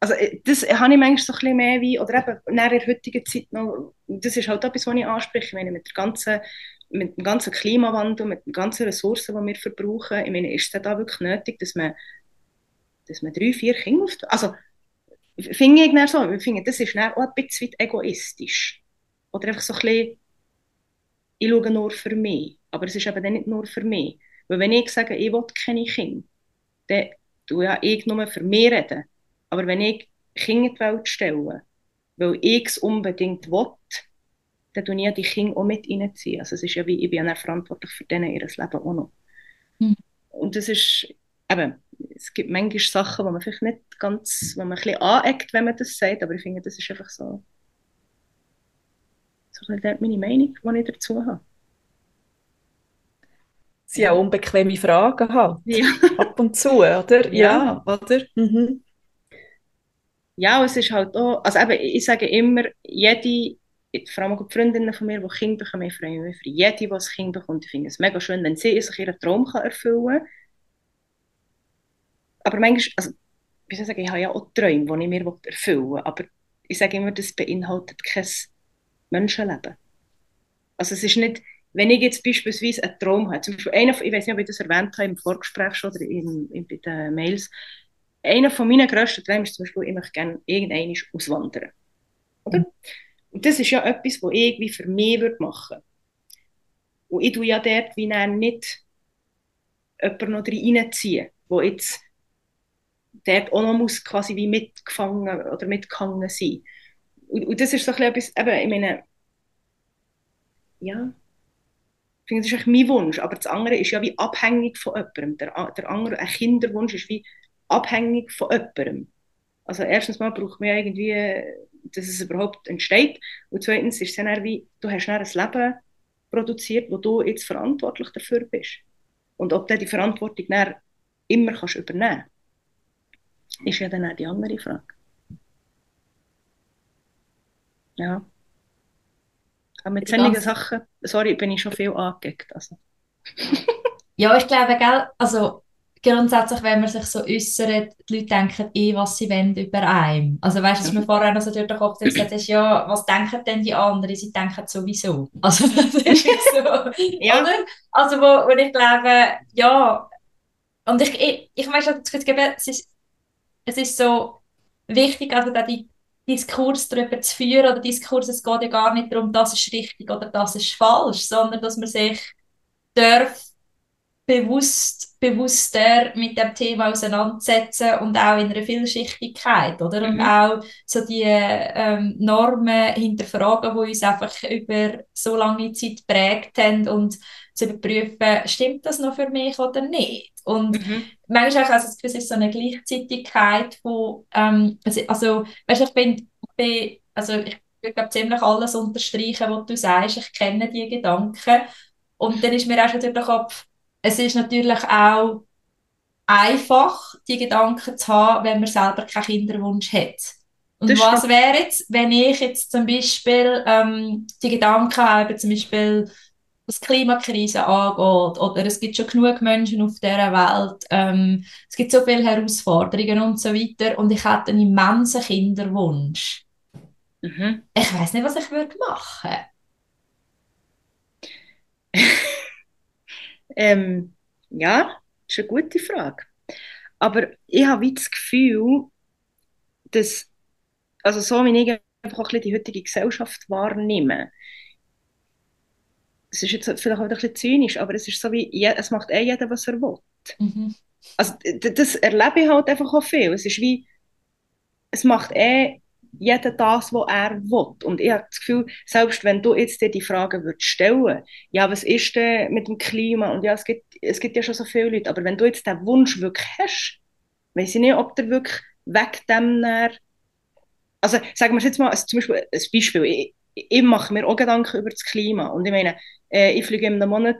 Also äh, das habe ich manchmal so ein bisschen mehr wie, oder eben in der heutigen Zeit noch, das ist halt etwas, was ich anspreche, ich meine, mit, der ganzen, mit dem ganzen Klimawandel, mit den ganzen Ressourcen, die wir verbrauchen, ich meine, ist es da wirklich nötig, dass man, dass man drei, vier Kinder auf, also finde ich so, ich finde, das ist auch ein bisschen egoistisch. Oder einfach so ein bisschen, ich schaue nur für mich. Aber es ist eben dann nicht nur für mich. Weil wenn ich sage, ich will keine Kinder, dann tue ja ich nur für mich reden. Aber wenn ich Kinder in die Welt stelle, weil ich es unbedingt will, dann tue ich ja die Kinder auch mit reinziehen. Also es ist ja wie, ich bin ja verantwortlich für denen ihr Leben auch noch. Mhm. Und das ist, eben, es gibt manchmal Sachen, wo man vielleicht nicht ganz, wo man ein bisschen aneckt, wenn man das sagt, aber ich finde, das ist einfach so, so ein meine Meinung, die ich dazu habe. Sie haben unbequeme Fragen halt. Ja. Ab und zu, oder? Ja, ja oder? Mhm. Ja, es ist halt auch, also eben, ich sage immer, jede, vor allem die Freundinnen von mir, die Kinder bekommen, ich freue mich für jede, die ein Kind bekommt. Ich finde es mega schön, wenn sie sich ihren Traum kann erfüllen kann. Aber manchmal, also, wie soll ich sagen, ich habe ja auch Träume, die ich mir erfüllen will. Aber ich sage immer, das beinhaltet kein Menschenleben. Also es ist nicht, wenn ich jetzt beispielsweise einen Traum habe, zum Beispiel einer, ich weiß nicht, ob ich das erwähnt habe im Vorgespräch schon oder in, in, bei den Mails, einer von meinen grössten Träumen ist zum Beispiel, ich möchte gerne irgendwann auswandern. Oder? Und das ist ja etwas, was ich für mich machen würde. Und ich tue ja dort wie dann nicht jemanden noch reinziehen, wo jetzt dort auch noch muss quasi wie mitgefangen oder mitgehangen sein und, und das ist so etwas, eben, ich meine, ja, ich finde, das ist mein Wunsch, aber das andere ist ja wie abhängig von jemandem. Der, der andere, ein Kinderwunsch ist wie abhängig von jemandem. Also erstens mal braucht man irgendwie, dass es überhaupt entsteht und zweitens ist es dann wie, du hast dann ein Leben produziert, wo du jetzt verantwortlich dafür bist. Und ob du die Verantwortung dann immer kannst übernehmen kannst, ist ja dann auch die andere Frage. Ja. Aber mit solchen Sachen, sorry, bin ich schon viel angeguckt. Also. ja, ich glaube, gell, also grundsätzlich, wenn man sich so äußert, die Leute denken eh, was sie wollen über einen. Also weißt du, was mir vorher noch so durch den Kopf gesagt ist, ja, was denken denn die anderen? Sie denken sowieso. Also das ist so, ja. oder? Also wo, wo ich glaube, ja, und ich, ich, ich meine, es ist, es ist so wichtig, also da die Diskurs darüber zu führen oder Diskurs, es geht ja gar nicht darum, das ist richtig oder das ist falsch, sondern dass man sich darf bewusst, bewusster mit dem Thema auseinandersetzen und auch in einer Vielschichtigkeit, oder? Und mhm. auch so die ähm, Normen hinterfragen, die uns einfach über so lange Zeit prägt haben und zu überprüfen, stimmt das noch für mich oder nicht? Und mhm. manchmal das Gefühl, es ist so eine Gleichzeitigkeit von, ähm, also, also weißt, ich bin, bin also ich ich glaube, ziemlich alles unterstreichen, was du sagst. Ich kenne die Gedanken. Und dann ist mir auch schon durch den Kopf, es ist natürlich auch einfach, die Gedanken zu haben, wenn man selber keinen Kinderwunsch hat. Und was wäre jetzt, wenn ich jetzt zum Beispiel ähm, die Gedanken habe, zum Beispiel was Klimakrise angeht, oder es gibt schon genug Menschen auf dieser Welt, ähm, es gibt so viele Herausforderungen und so weiter, und ich hätte einen immensen Kinderwunsch. Mhm. Ich weiß nicht, was ich würde machen. ähm, ja, das ist eine gute Frage. Aber ich habe wie das Gefühl, dass, also so wie ich einfach auch ein die heutige Gesellschaft wahrnehme, es ist jetzt vielleicht auch ein bisschen zynisch, aber es ist so wie, es macht eh jeder, was er will. Mhm. Also das erlebe ich halt einfach auch viel. Es ist wie, es macht eh jeder das, was er will. Und ich habe das Gefühl, selbst wenn du jetzt dir die Frage würdest stellen, ja, was ist denn mit dem Klima? Und ja, es gibt, es gibt ja schon so viele Leute, aber wenn du jetzt den Wunsch wirklich hast, weiß ich nicht, ob der wirklich weg dem also sagen wir jetzt mal, also zum Beispiel ein Beispiel, ich, ich mache mir auch Gedanken über das Klima und ich meine, äh, ich fliege in einem Monat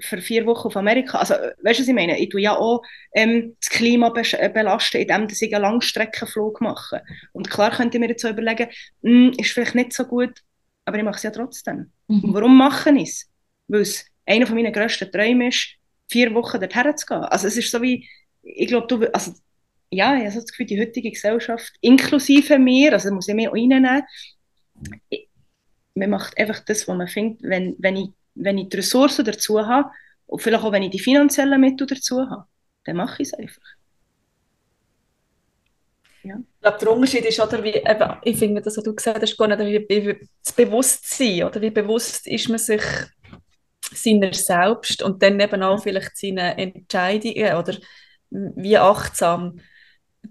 für vier Wochen auf Amerika. Also, weißt du, was ich meine? Ich tue ja auch ähm, das Klima äh, belasten, indem ich einen Langstreckenflug mache. Und klar könnte ich mir jetzt so überlegen, mh, hm, ist vielleicht nicht so gut, aber ich mache es ja trotzdem. Mhm. Warum mache ich es? Weil es einer von meinen grössten Träumen ist, vier Wochen dorthin zu gehen. Also es ist so wie, ich glaube, du, also ja, ich habe das Gefühl, die heutige Gesellschaft, inklusive mir, also muss ich mir auch reinnehmen, man macht einfach das, was man findet, wenn, wenn ich wenn ich die Ressourcen dazu habe und vielleicht auch wenn ich die finanziellen Mittel dazu habe, dann mache ich es einfach. Ja. Ich glaube, der Unterschied ist, oder, wie, eben, ich finde das, was du gesagt hast, nicht, wie, wie das Bewusstsein, oder wie bewusst ist man sich seiner selbst und dann eben auch vielleicht seine Entscheidungen, oder wie achtsam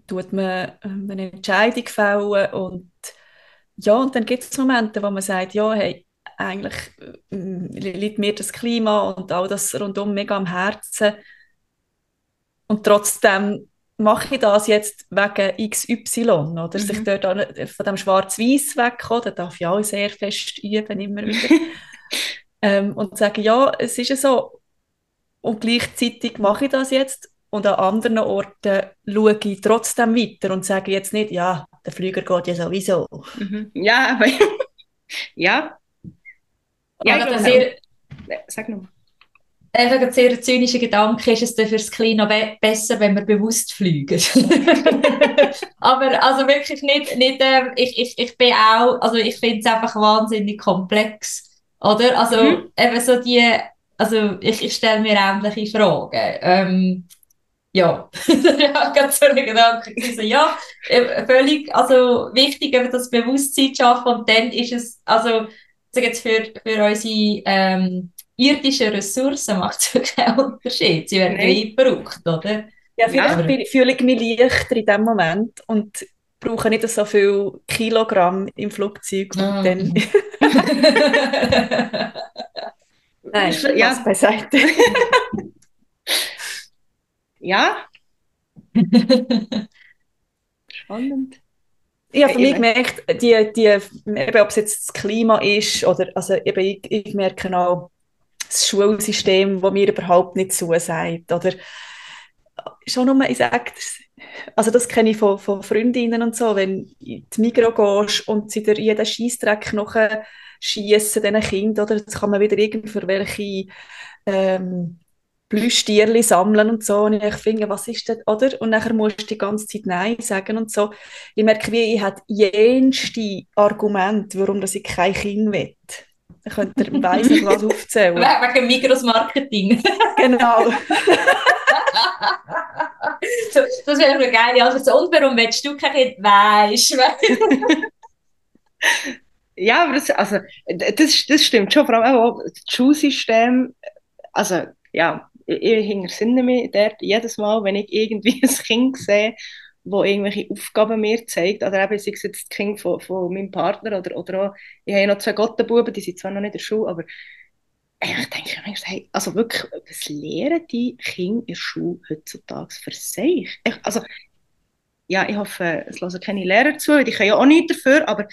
tut man ähm, eine Entscheidung fällen und ja, und dann gibt es Momente, wo man sagt, ja, hey, eigentlich äh, liegt mir das Klima und all das rundum mega am Herzen. Und trotzdem mache ich das jetzt wegen XY, oder? Mhm. Sich dort von dem Schwarz-Weiß wegkommen, da darf ich auch sehr fest üben, immer wieder. ähm, und sagen, ja, es ist ja so. Und gleichzeitig mache ich das jetzt und an anderen Orten schaue ich trotzdem weiter und sage jetzt nicht, ja, der Flüger geht ja sowieso. Mhm. Ja, aber ja, ja, sehr, sag noch. Einfach ein sehr zynischer Gedanke ist es dann für das Klima be besser, wenn wir bewusst fliegen. Aber also wirklich nicht, nicht ähm, ich, ich, ich bin auch, also ich finde es einfach wahnsinnig komplex, oder? Also mhm. eben so die, also ich, ich stelle mir ähnliche Fragen. Ähm, ja, ja, ganz so ein Gedanke. Also, ja, völlig, also wichtig, eben das Bewusstsein zu schaffen und dann ist es, also also jetzt für, für unsere ähm, irdischen Ressourcen macht es wirklich keinen Unterschied. Sie werden gleich gebraucht, oder? Ja, vielleicht ja. fühle ich mich leichter in dem Moment und brauche nicht so viel Kilogramm im Flugzeug und ah. dann... Nein, ja. was beiseite. ja. Spannend. Ich habe für mich gemerkt, die, die, eben, ob es jetzt das Klima ist oder also eben, ich, ich merke auch das Schulsystem, das mir überhaupt nicht zusagt. Oder schon nur, ich sage, also das kenne ich von, von Freundinnen und so, wenn du in die Migros gehst und sie dir jeden Scheissdreck noch schiessen, diesen Kindern, oder? Das kann man wieder irgendwie welche ähm, Plüschtierli sammeln und so. Und ich finde, was ist das, oder? Und nachher musst du die ganze Zeit Nein sagen und so. Ich merke, wie ich habe jenste Argumente, warum ich kein Kind will. Ich könnte dir weiss nicht was aufzählen. Wegen Mikros-Marketing. genau. das wäre eine geile Antwort. Und warum willst du kein Kind? Weisst Ja, aber das, also, das, das stimmt schon. Vor allem auch das Schulsystem, also ja, ich hintersinne mich dort jedes Mal, wenn ich irgendwie ein Kind sehe, wo irgendwelche Aufgaben mir zeigt, oder eben sei es jetzt das Kind von, von meinem Partner oder, oder auch, ich habe ja noch zwei Gottenbuben, die sind zwar noch nicht in der Schule, aber ich denke manchmal, hey, also wirklich, was lehren die Kinder in der Schule heutzutage für sich? Ich, also, ja, ich hoffe, es hören keine Lehrer zu, die können ja auch nichts dafür, aber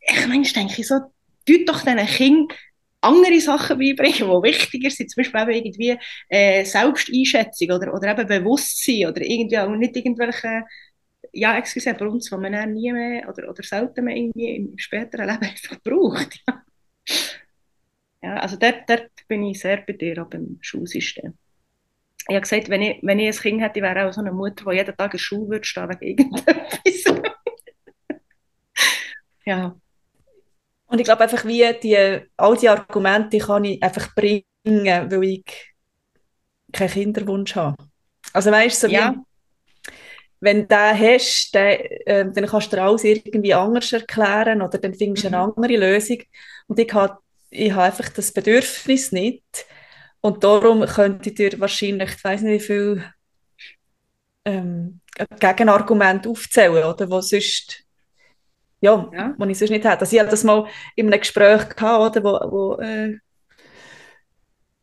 ich manchmal denke ich so, tut doch diesen Kindern andere Sachen beibringen, die wichtiger sind, zum Beispiel irgendwie äh, Selbsteinschätzung oder, oder eben Bewusstsein oder irgendwie auch nicht irgendwelche, ja, excuse, bei uns, die man dann nie mehr oder, oder selten mehr irgendwie im späteren Leben einfach braucht. Ja, ja also dort, dort bin ich sehr bei dir, auch beim Schulsystem. Ich habe gesagt, wenn ich, wenn ich ein Kind hätte, wäre auch so eine Mutter, die jeden Tag in der Schule würde stehen wegen irgendetwas. ja. Und ich glaube einfach, wie die, all die Argumente kann ich einfach bringen, weil ich keinen Kinderwunsch habe. Also weißt du, so ja. wenn du den hast, dann, äh, dann kannst du dir alles irgendwie anders erklären oder dann findest du mhm. eine andere Lösung. Und ich habe ich hab einfach das Bedürfnis nicht. Und darum könnte ich dir wahrscheinlich, ich weiß nicht wie viel ähm, Gegenargumente aufzählen, oder, wo sonst ja, ja. wo ich sonst nicht hätte. Also ich hatte das mal in einem Gespräch gehabt, oder, wo, wo äh,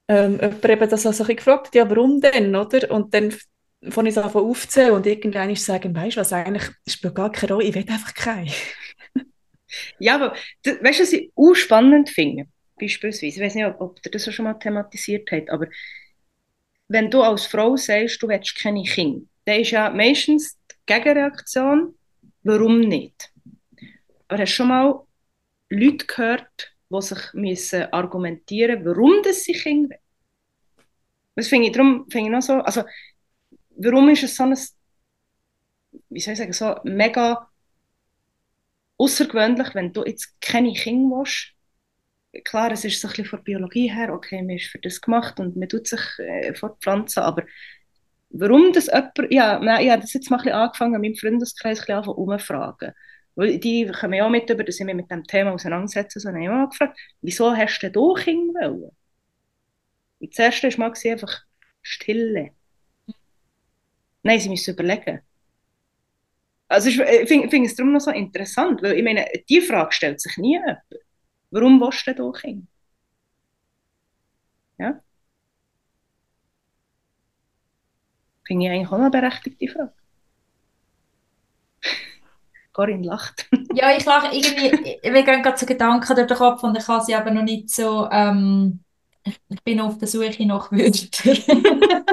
ähm, jemand eben das also gefragt hat, ja, warum denn, oder? Und dann von ich es aufzählen und irgendwann sagen, weißt du was, eigentlich spielt gar keine Rolle, ich will einfach keine. ja, aber weißt du, was ich auch spannend finde? Beispielsweise, ich weiß nicht, ob, ob ihr das schon mal thematisiert habt, aber wenn du als Frau sagst, du willst keine Kinder, dann ist ja meistens die Gegenreaktion, warum nicht? Aber hast du schon mal Leute gehört, die sich müssen argumentieren müssen, warum das sie Kinder? Das finde ich, darum finde ich noch so, also warum ist es so ein, wie soll ich sagen, so mega außergewöhnlich, wenn du jetzt keine Kinder willst. Klar, es ist so ein bisschen von Biologie her, okay, man ist für das gemacht und man tut sich äh, fortpflanzen, aber warum das jemand, ja, ich habe das jetzt mal ein bisschen angefangen, an meinem Freundeskreis ein bisschen umfragen. Weil die kommen ja auch mit über, dass ich mich mit dem Thema auseinandersetze. So, habe ich mal gefragt, wieso hast du denn Kinder wollen? Und das erste mal einfach Stille. Nein, sie müssen überlegen. Also ich finde find es darum noch so interessant, weil ich meine, die Frage stellt sich nie jemand. Warum willst du denn Kinder? Ja? Finde ich eigentlich auch eine berechtigte Frage. Corinne lacht. ja, ich lache irgendwie, wir gehen gerade so Gedanken durch den Kopf und ich kann sie aber noch nicht so, ähm, ich, bin auf der Suche nach Wörtern.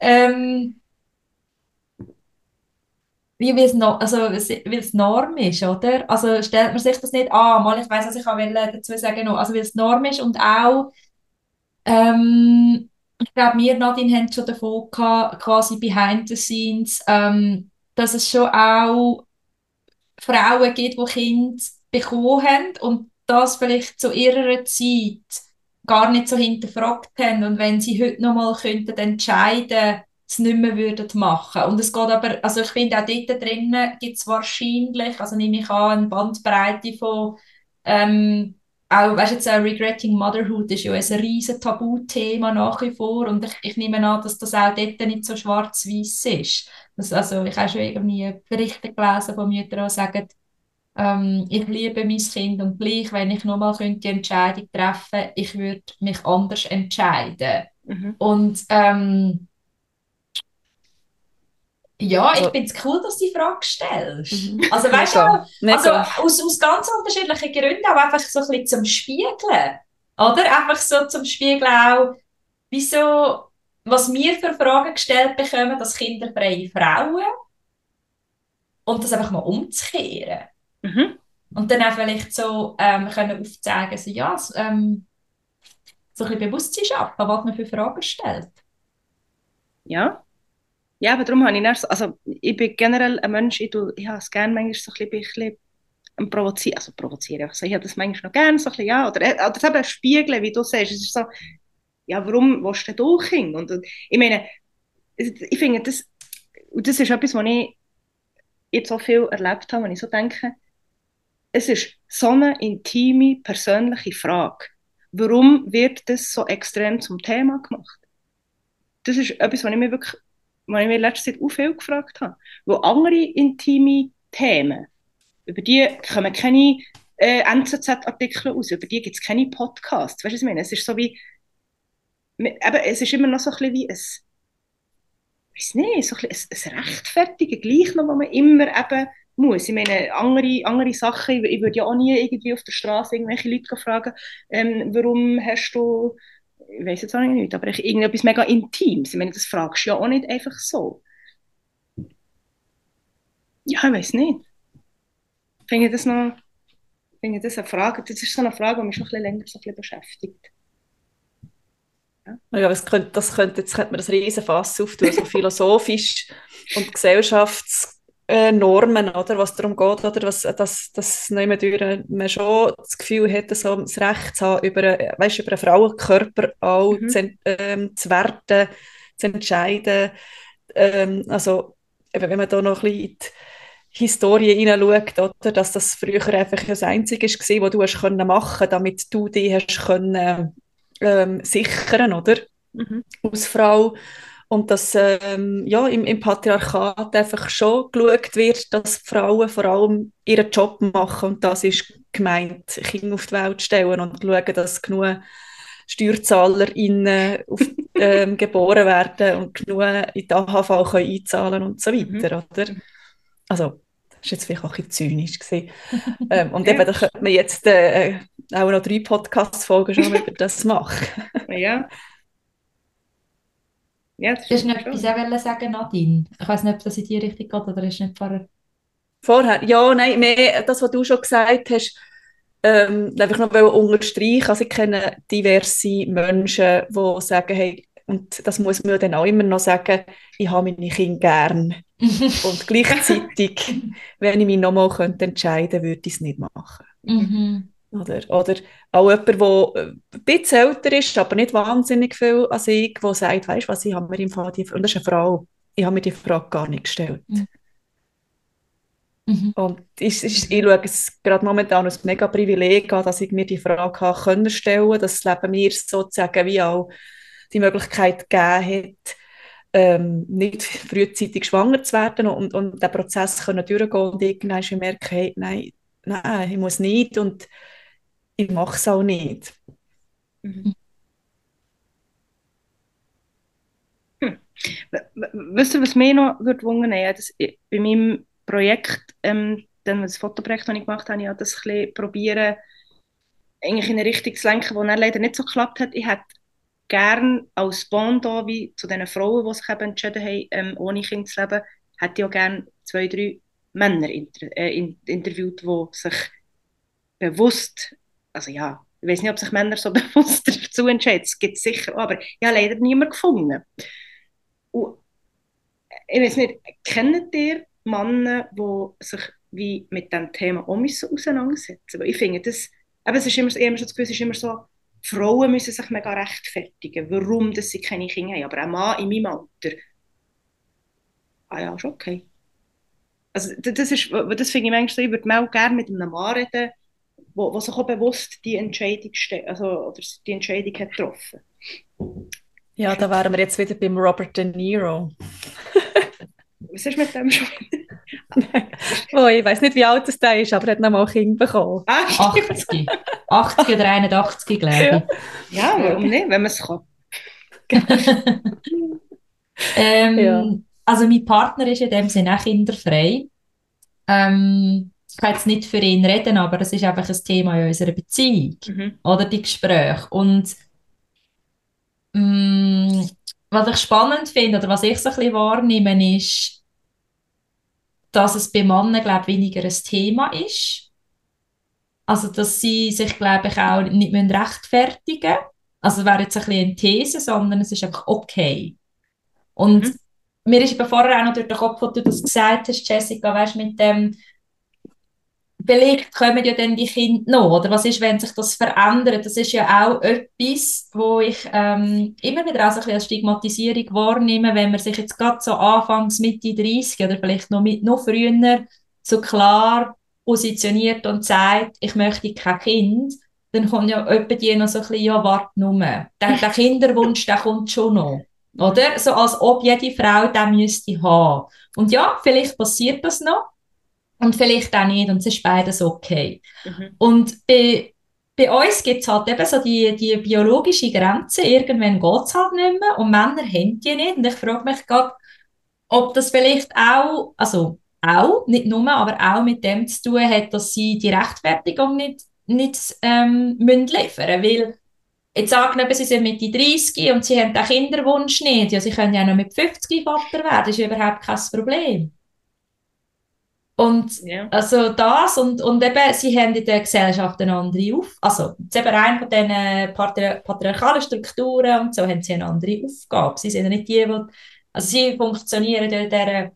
ähm, wie es no, also weil es Norm ist, oder? Also stellt man sich das nicht an, mal ich weiß, was ich dazu sagen noch, also weil es Norm ist und auch ähm, ich glaube, wir, Nadine, haben schon davon gehabt, quasi behind the scenes, ähm, dass es schon auch Frauen gibt, die Kinder bekommen haben und das vielleicht zu ihrer Zeit gar nicht so hinterfragt haben und wenn sie heute noch mal könnten entscheiden, es nicht mehr würden machen. Und es geht aber, also ich finde auch dort drinnen gibt es wahrscheinlich, also nehme ich an, eine Bandbreite von ähm, auch, weißt jetzt, auch Regretting Motherhood ist ja ein riesen Tabuthema nach wie vor und ich, ich nehme an, dass das auch dort nicht so schwarz-weiß ist. Das, also ich habe schon irgendwie Berichte gelesen von Müttern, die sagen, ähm, ich liebe mein Kind und gleich, wenn ich nochmal die Entscheidung treffen ich würde mich anders entscheiden. Mhm. Und ähm, ja, also, ich finde es cool, dass du die Frage stellst. Mhm. Also weißt du, also, aus, aus ganz unterschiedlichen Gründen, auch einfach so ein bisschen zum Spiegeln. Oder? Einfach so zum Spiegeln auch, wieso was wir für Fragen gestellt bekommen, dass kinderfreie Frauen und das einfach mal umzukehren. Mhm. Und dann auch vielleicht so ähm, können aufzeigen, so, ja, so, ähm, so ein bisschen Bewusstsein schaffen, was man für Fragen stellt. Ja. Ja, aber darum habe ich erst, also ich bin generell ein Mensch, ich, tue, ich habe es gerne manchmal so ein bisschen, bisschen provozieren, also provozieren, also ich habe das manchmal noch gerne, so ein bisschen, ja, oder, äh, oder eben spiegeln, wie du sagst, es ist so, ja, warum willst du denn Kinder? Und, und ich meine, ich finde das, und das ist etwas, was ich jetzt so viel erlebt habe, wenn ich so denke, es ist so eine intime, persönliche Frage. warum wird das so extrem zum Thema gemacht? Das ist etwas, was ich mir wirklich, was ich mir letzte Zeit auch viel gefragt habe. Wo andere intime Themen, über die kommen keine äh, NZZ-Artikel aus, über die gibt es keine Podcasts. Weißt du, was ich meine? Es ist so wie, eben, es ist immer noch so ein bisschen wie ein, weiß nicht, so ein, bisschen ein, ein Rechtfertigen, gleich noch, wo man immer eben muss. Ich meine, andere, andere Sachen, ich, ich würde ja auch nie irgendwie auf der Straße irgendwelche Leute fragen, ähm, warum hast du, ich weiß jetzt auch nicht, aber irgendetwas mega Intimes. Ich meine, das fragst du ja auch nicht einfach so. Ja, ich weiß nicht. Finde ich das noch, finde ich das eine Frage, das ist so eine Frage, die mich schon ein bisschen länger so ein bisschen beschäftigt. Ja, das könnte, das könnte, jetzt könnte man das riesen Fass auftun, so philosophisch und gesellschafts äh, Normen, oder, was darum geht, oder, was, dass, dass man schon das Gefühl hat, so das Recht zu haben, über, weißt, über einen Frauenkörper auch mhm. zu, ähm, zu werten, zu entscheiden. Ähm, also, wenn man da noch ein bisschen in die Historie hineinschaut, oder, dass das früher einfach das Einzige war, was du hast können machen damit du dich hast können, ähm, sichern, oder? Mhm. Als Frau. Und dass ähm, ja, im, im, Patriarchat einfach schon geschaut wird, dass Frauen vor allem ihren Job machen. Und das ist gemeint, Kinder auf die Welt stellen und schauen, dass genug SteuerzahlerInnen auf, ähm, geboren werden und genug in die AHV können einzahlen und so weiter. Mhm. Oder? Also, das war jetzt vielleicht auch ein bisschen zynisch. ähm, und ja. eben, da könnte man jetzt äh, auch noch drei Podcast-Folgen schon über das machen. ja. Ja, das ist nicht etwas auch sagen, Nadine? Ich weiß nicht, ob das in die Richtung geht oder ist nicht vorher... Vorher? Ja, nein, mehr das, was du schon gesagt hast, ähm, einfach noch unterstreichen. Also ich kenne diverse Menschen, die sagen, hey, und das muss man dann auch immer noch sagen, ich habe meine Kinder gern. und gleichzeitig, wenn ich mich nochmal entscheiden könnte, würde ich es nicht machen. Mhm. Oder, oder auch jemand, der ein bisschen älter ist, aber nicht wahnsinnig viel als ich, der sagt, weißt du was, ich habe mir im Fall die, und das ist eine Frau, ich habe mir die Frage gar nicht gestellt. Mhm. Mhm. Und ich, ich, ich schaue es gerade momentan als mega Privileg an, dass ich mir die Frage habe können stellen Das Leben mir sozusagen wie auch die Möglichkeit gegeben hat, ähm, nicht frühzeitig schwanger zu werden und, und den Prozess können durchgehen und irgendwann merken, hey, nein, nein, ich muss nicht und ich mache es auch nicht. Mhm. Hm. Wisst ihr, was mich noch dass ich, bei meinem Projekt, ähm, dann das Fotoprojekt, das ich gemacht habe, ich habe das ein probieren, eigentlich in eine Richtung zu lenken, die dann leider nicht so geklappt hat. Ich hätte gerne als Bond wie zu den Frauen, die sich eben entschieden haben, ähm, ohne Kind zu leben, hätte ich auch gerne zwei, drei Männer inter äh, in interviewt, die sich bewusst also ja, ich weiß nicht, ob sich Männer so bewusst dazu entscheiden, es gibt sicher, aber ich habe leider niemanden gefunden. Und ich weiß nicht, kennt ihr Männer, die sich wie mit diesem Thema auch müssen auseinandersetzen Weil ich finde, das, aber es ist immer, immer so das Gefühl, es ist immer so, Frauen müssen sich mega rechtfertigen, warum dass sie keine Kinder haben. Aber ein Mann in meinem Alter, ah ja, ist okay. Also das, ist, das finde ich manchmal so, ich würde auch gerne mit einem Mann reden, wo, wo sich auch bewusst die Entscheidung, also, oder die Entscheidung hat getroffen. Ja, da wären wir jetzt wieder beim Robert De Niro. Was ist mit dem schon? oh, ich weiß nicht, wie alt es der ist, aber er hat noch mal ein Kind bekommen. Ah, 80. 80 oder 81, glaube ich. Ja, warum nicht, wenn man es kann. ähm, ja. Also mein Partner ist in dem Sinne auch kinderfrei. Ähm, ich kann jetzt nicht für ihn reden, aber es ist einfach ein Thema in unserer Beziehung mhm. oder die Gespräche. Und mh, mm, was ich spannend finde oder was ich so ein bisschen wahrnehme, ist, dass es bei Männern, glaube ich, weniger ein Thema ist. Also, dass sie sich, glaube ich, auch nicht rechtfertigen müssen. Also, das wäre jetzt ein bisschen eine These, sondern es ist einfach okay. Und mhm. mir ist vorher auch noch durch den Kopf, als du das gesagt hast, Jessica, weißt, mit dem, vielleicht kommen ja dann die Kinder noch, oder was ist, wenn sich das verändert? Das ist ja auch etwas, wo ich ähm, immer wieder auch so als Stigmatisierung wahrnehme, wenn man sich jetzt gerade so anfangs Mitte 30 oder vielleicht noch, mit, noch früher so klar positioniert und sagt, ich möchte kein Kind, dann kommt ja etwa die noch so ein bisschen, ja, warte nur. Der, der Kinderwunsch, der kommt schon noch. Oder? So als ob jede Frau den müsste haben. Und ja, vielleicht passiert das noch. Und vielleicht auch nicht. Und es ist beides okay. Mhm. Und bei, bei uns gibt es halt eben so die, die biologische Grenze. Irgendwann geht es halt nicht mehr. Und Männer haben die nicht. Und ich frage mich gerade, ob das vielleicht auch, also auch, nicht nur, aber auch mit dem zu tun hat, dass sie die Rechtfertigung nicht, nicht ähm, müssen liefern Weil, jetzt angenommen, sie sind Mitte 30 und sie haben den Kinderwunsch nicht. Ja, sie können ja noch mit 50 Vater werden, das ist überhaupt kein Problem. Und yeah. also das und, und eben, sie haben in der Gesellschaft eine andere auf, also jetzt eben rein von diesen patriarchalen Strukturen und so haben sie eine andere Aufgabe. Sie sind ja nicht die, die, also sie funktionieren in dieser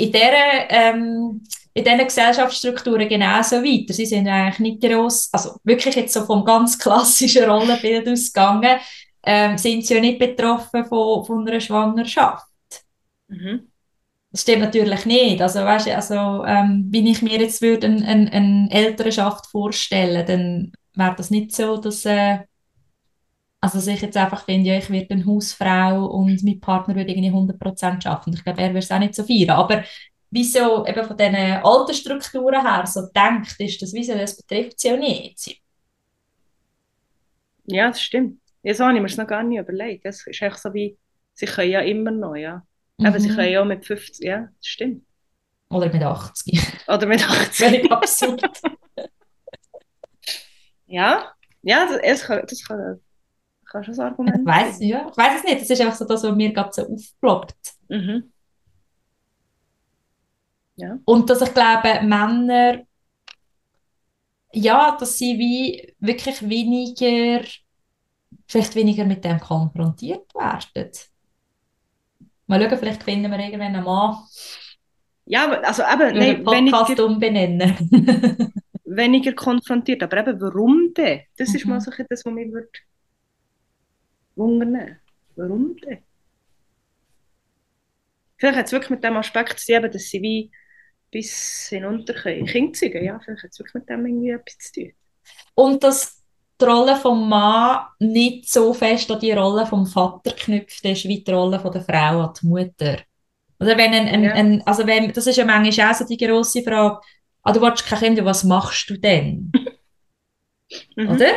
in dieser, ähm, in diesen Gesellschaftsstrukturen genauso weiter. Sie sind eigentlich nicht gross, also wirklich jetzt so vom ganz klassischen Rollenbild ausgegangen, ähm, sind sie ja nicht betroffen von, von einer Schwangerschaft. Mhm. Das stimmt natürlich nicht. Also, weißt du, also, ähm, wenn ich mir jetzt würde eine, eine, eine Elternschaft vorstellen, dann wäre das nicht so, dass, äh, also dass ich jetzt einfach finde, ja, ich werde eine Hausfrau und mein Partner würde irgendwie 100% arbeiten. Ich glaube, er würde es auch nicht so feiern. Aber wieso eben von diesen alten Strukturen her so denkt, ist das, wieso das betrifft sie ja nicht. Ja, das stimmt. Jetzt habe ich mir das noch gar nicht überlegt. Das ist echt so wie, sie können ja immer noch, ja. Mhm. Eben, sie können ja mit 50, ja, das stimmt. Oder mit 80. Oder mit 80. Völlig absurd. ja, ja, das, das, kann, das kann Kannst du das Argument? Ich weiß ja, ich weiß es nicht. Das ist einfach so das, was mir gerade so aufploppt. Mhm. Ja. Und dass ich glaube, Männer, ja, dass sie wie wirklich weniger, vielleicht weniger mit dem konfrontiert werden. Mal schauen, vielleicht finden wir irgendwann einen Mann. Ja, also eben, nein, Podcast weniger, umbenennen. weniger konfrontiert, aber eben, warum denn? Das mhm. ist mal so das, was mich würde wundern. Warum denn? Vielleicht hat es wirklich mit dem Aspekt zu tun, dass sie wie bis hinunter. Kinder zeugen, ja, vielleicht hat es wirklich mit dem irgendwie etwas zu tun. Und dass die Rolle des Mann nicht so fest an die Rolle des Vater geknüpft ist, wie die Rolle der Frau an die Mutter. Oder wenn ein, ein, ja. ein, also wenn, das ist ja manchmal auch so die grosse Frage, ah, du willst kein Kind, was machst du denn? mhm. Oder?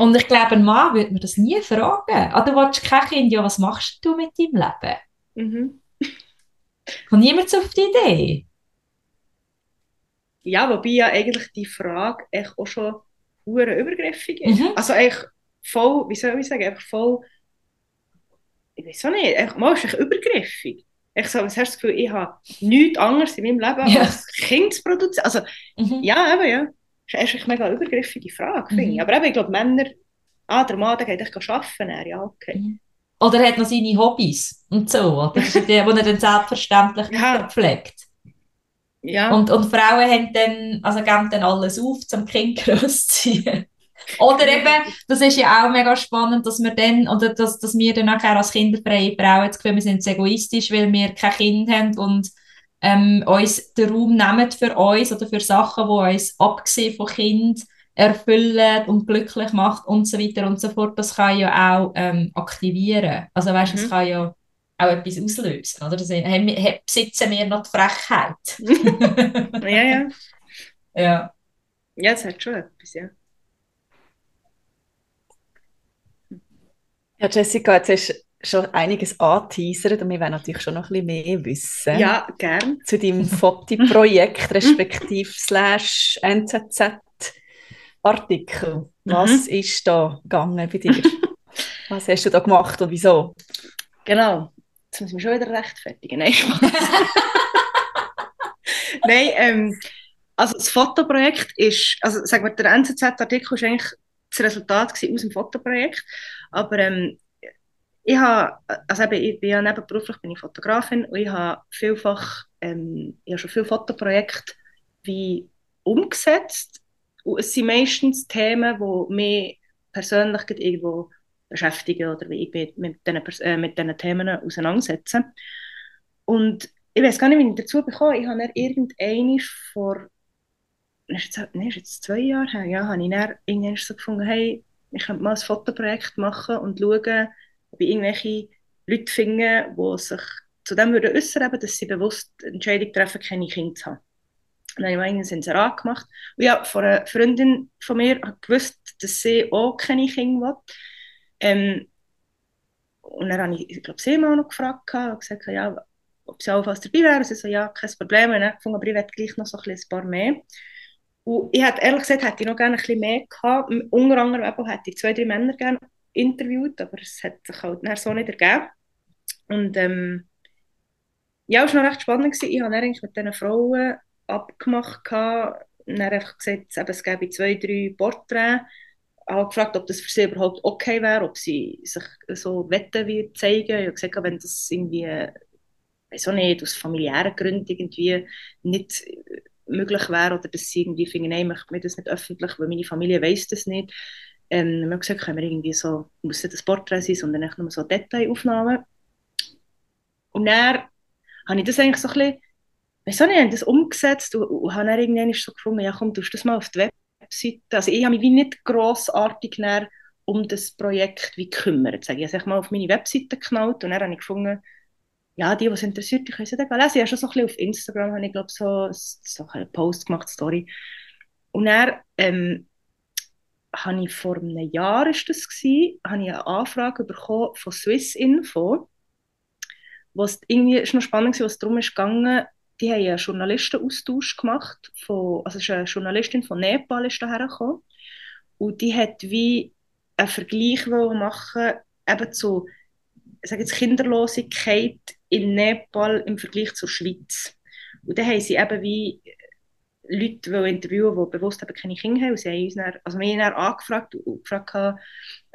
Und ich glaube, ein Mann würde mir das nie fragen. Ah, du willst kein Kind, ja, was machst du mit deinem Leben? Mhm. Kommt niemand auf die Idee? Ja, wobei ja eigentlich die Frage echt auch schon hure übergriffig ist. Mhm. Also eigentlich voll, wie soll ich sagen, einfach voll, ich weiß auch nicht, echt, mal ist echt übergriffig. Ich so, was hast du das Gefühl, ich habe nichts anderes in meinem Leben ja. als Kind zu produzieren? Also, mhm. ja, eben, ja. Das ist eine mega übergriffige Frage, finde ich. Mhm. Aber eben, ich glaube, Männer, ah, der Mann, der geht echt arbeiten, ja, okay. Mhm. Oder er hat noch seine Hobbys und so, oder? Die, die er dann selbstverständlich ja. pflegt. Ja. Und, und Frauen haben dann, also geben dann alles auf, zum Kind großziehen. Oder eben, das ist ja auch mega spannend, dass wir dann, oder dass, dass wir dann nachher als kinderfreie Frauen das Gefühl, wir sind egoistisch, weil wir kein Kind haben und ähm, uns den Raum nehmen für uns oder für Sachen, die uns abgesehen von Kind erfüllen und glücklich macht und so weiter und so fort, das kann ja auch ähm, aktivieren. Also weißt, mhm. das kann ja auch etwas auslösen, oder? Das, haben, besitzen wir noch die Frechheit. ja, ja. Ja. Ja, das hat schon etwas, ja. Ja, Jessica, jetzt hast schon einiges anteasert und wir wollen natürlich schon noch ein bisschen mehr wissen. Ja, gern. Zu deinem Foti-Projekt, respektive slash NZZ-Artikel. Was mhm. ist da gegangen bei dir? Was hast du da gemacht und wieso? Genau. Jetzt müssen wir schon wieder rechtfertigen. Nein, Nein, ähm, also das Fotoprojekt ist, also sagen wir, der NZZ-Artikel ist eigentlich das Resultat aus dem Fotoprojekt, aber ähm, ich habe, also eben, ich bin ja nebenberuflich bin ich Fotografin und ich habe vielfach, ähm, ich habe schon viele Fotoprojekte wie umgesetzt. Und es sind meistens Themen, die mich persönlich irgendwo beschäftigen oder wie ich mich mit diesen, äh, Themen auseinandersetze. Und ich weiß gar nicht, wie ich dazu bekomme. Ich habe dann irgendwann vor ist jetzt, nee, ist jetzt zwei Jahre her, ja, habe ich irgendwann so gefunden, hey, ich könnte mal ein Fotoprojekt machen und schauen, ob ich irgendwelche Leute finde, die sich zu dem würden äußern, dass sie bewusst Entscheidung treffen, keine Kinder zu haben. Und dann habe ich mir einen Inserat gemacht. Und ja, von einer Freundin von mir gewusst, dass sie auch keine Kinder will. Ähm, und dann habe ich, ich glaube, sie mal noch gefragt und gesagt, ja, ob sie allenfalls dabei wäre. Sie so, ja, kein Problem. Und dann gefunden, aber ich werde gleich noch so ein, ein paar mehr. Und ich hätte, ehrlich gesagt, hätte ich noch gerne ein bisschen mehr gehabt. Unter anderem hätte ich zwei, drei Männer gerne interviewt, aber es hat sich halt nachher so nicht ergeben. Und ähm, ja, es war noch recht spannend. Gewesen. Ich habe dann eigentlich mit diesen Frauen abgemacht. Gehabt. Und dann einfach gesagt, es gäbe zwei, drei Porträts. Habe gefragt, ob das für sie überhaupt okay wäre, ob sie sich so wetten wie zeigen. Ich habe gesagt, wenn das irgendwie, weiß auch nicht, aus familiären Gründen irgendwie nicht möglich wäre oder dass sie irgendwie finden, nein, ich möchte mir das nicht öffentlich, weil meine Familie weiß das nicht. Ähm, wir haben gesagt, können wir irgendwie so, muss nicht das Porträt sein, sondern echt nur so Detailaufnahmen. Und dann habe ich das eigentlich so ein bisschen, weiß auch nicht, das umgesetzt und, und habe dann irgendwann so gefunden, ja komm, tust das mal auf die Webseite. Also ich habe mich wie nicht grossartig um das Projekt wie gekümmert. Ich habe mal auf meine Webseite geknallt und dann habe ich gefunden, ja, die, die es interessiert, die können es dann lesen. Ich habe schon so ein bisschen auf Instagram, habe ich glaube so, so einen Post gemacht, Story. Und dann ähm, habe ich vor einem Jahr, ist das gewesen, habe ich eine Anfrage bekommen von Swiss Info, was irgendwie ist noch spannend war, was darum ist gegangen, die haben einen Journalistenaustausch gemacht, von, also ist eine Journalistin von Nepal ist daher gekommen und die hat wie einen Vergleich machen eben zu sage jetzt Kinderlosigkeit in Nepal im Vergleich zur Schweiz. Und dann haben sie eben wie Leute interviewen, die bewusst eben keine Kinder haben. Und sie haben uns dann, also wir haben dann angefragt und gefragt,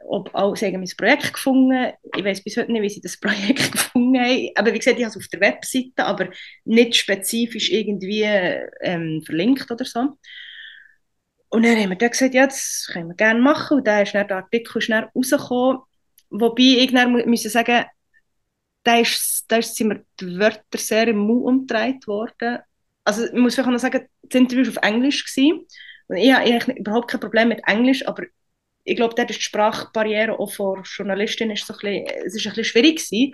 ob auch, sie haben mein Projekt gefunden. Ich weiß bis heute nicht, wie sie das Projekt gefunden haben. Aber wie gesagt, ich habe es auf der Webseite, aber nicht spezifisch irgendwie ähm, verlinkt oder so. Und dann haben wir dann gesagt, ja, das können wir gerne machen. Und dann ist dann der Artikel schnell rausgekommen. Wobei ich dann müssen sagen, da, ist, da sind mir die Wörter sehr im Mund umgedreht worden. Also ich muss vielleicht noch sagen, das Interview war auf Englisch. Und ich habe eigentlich überhaupt kein Problem mit Englisch, aber ich glaube, dort ist die Sprachbarriere auch für Journalistinnen ist so ein bisschen, es ist ein bisschen schwierig gewesen.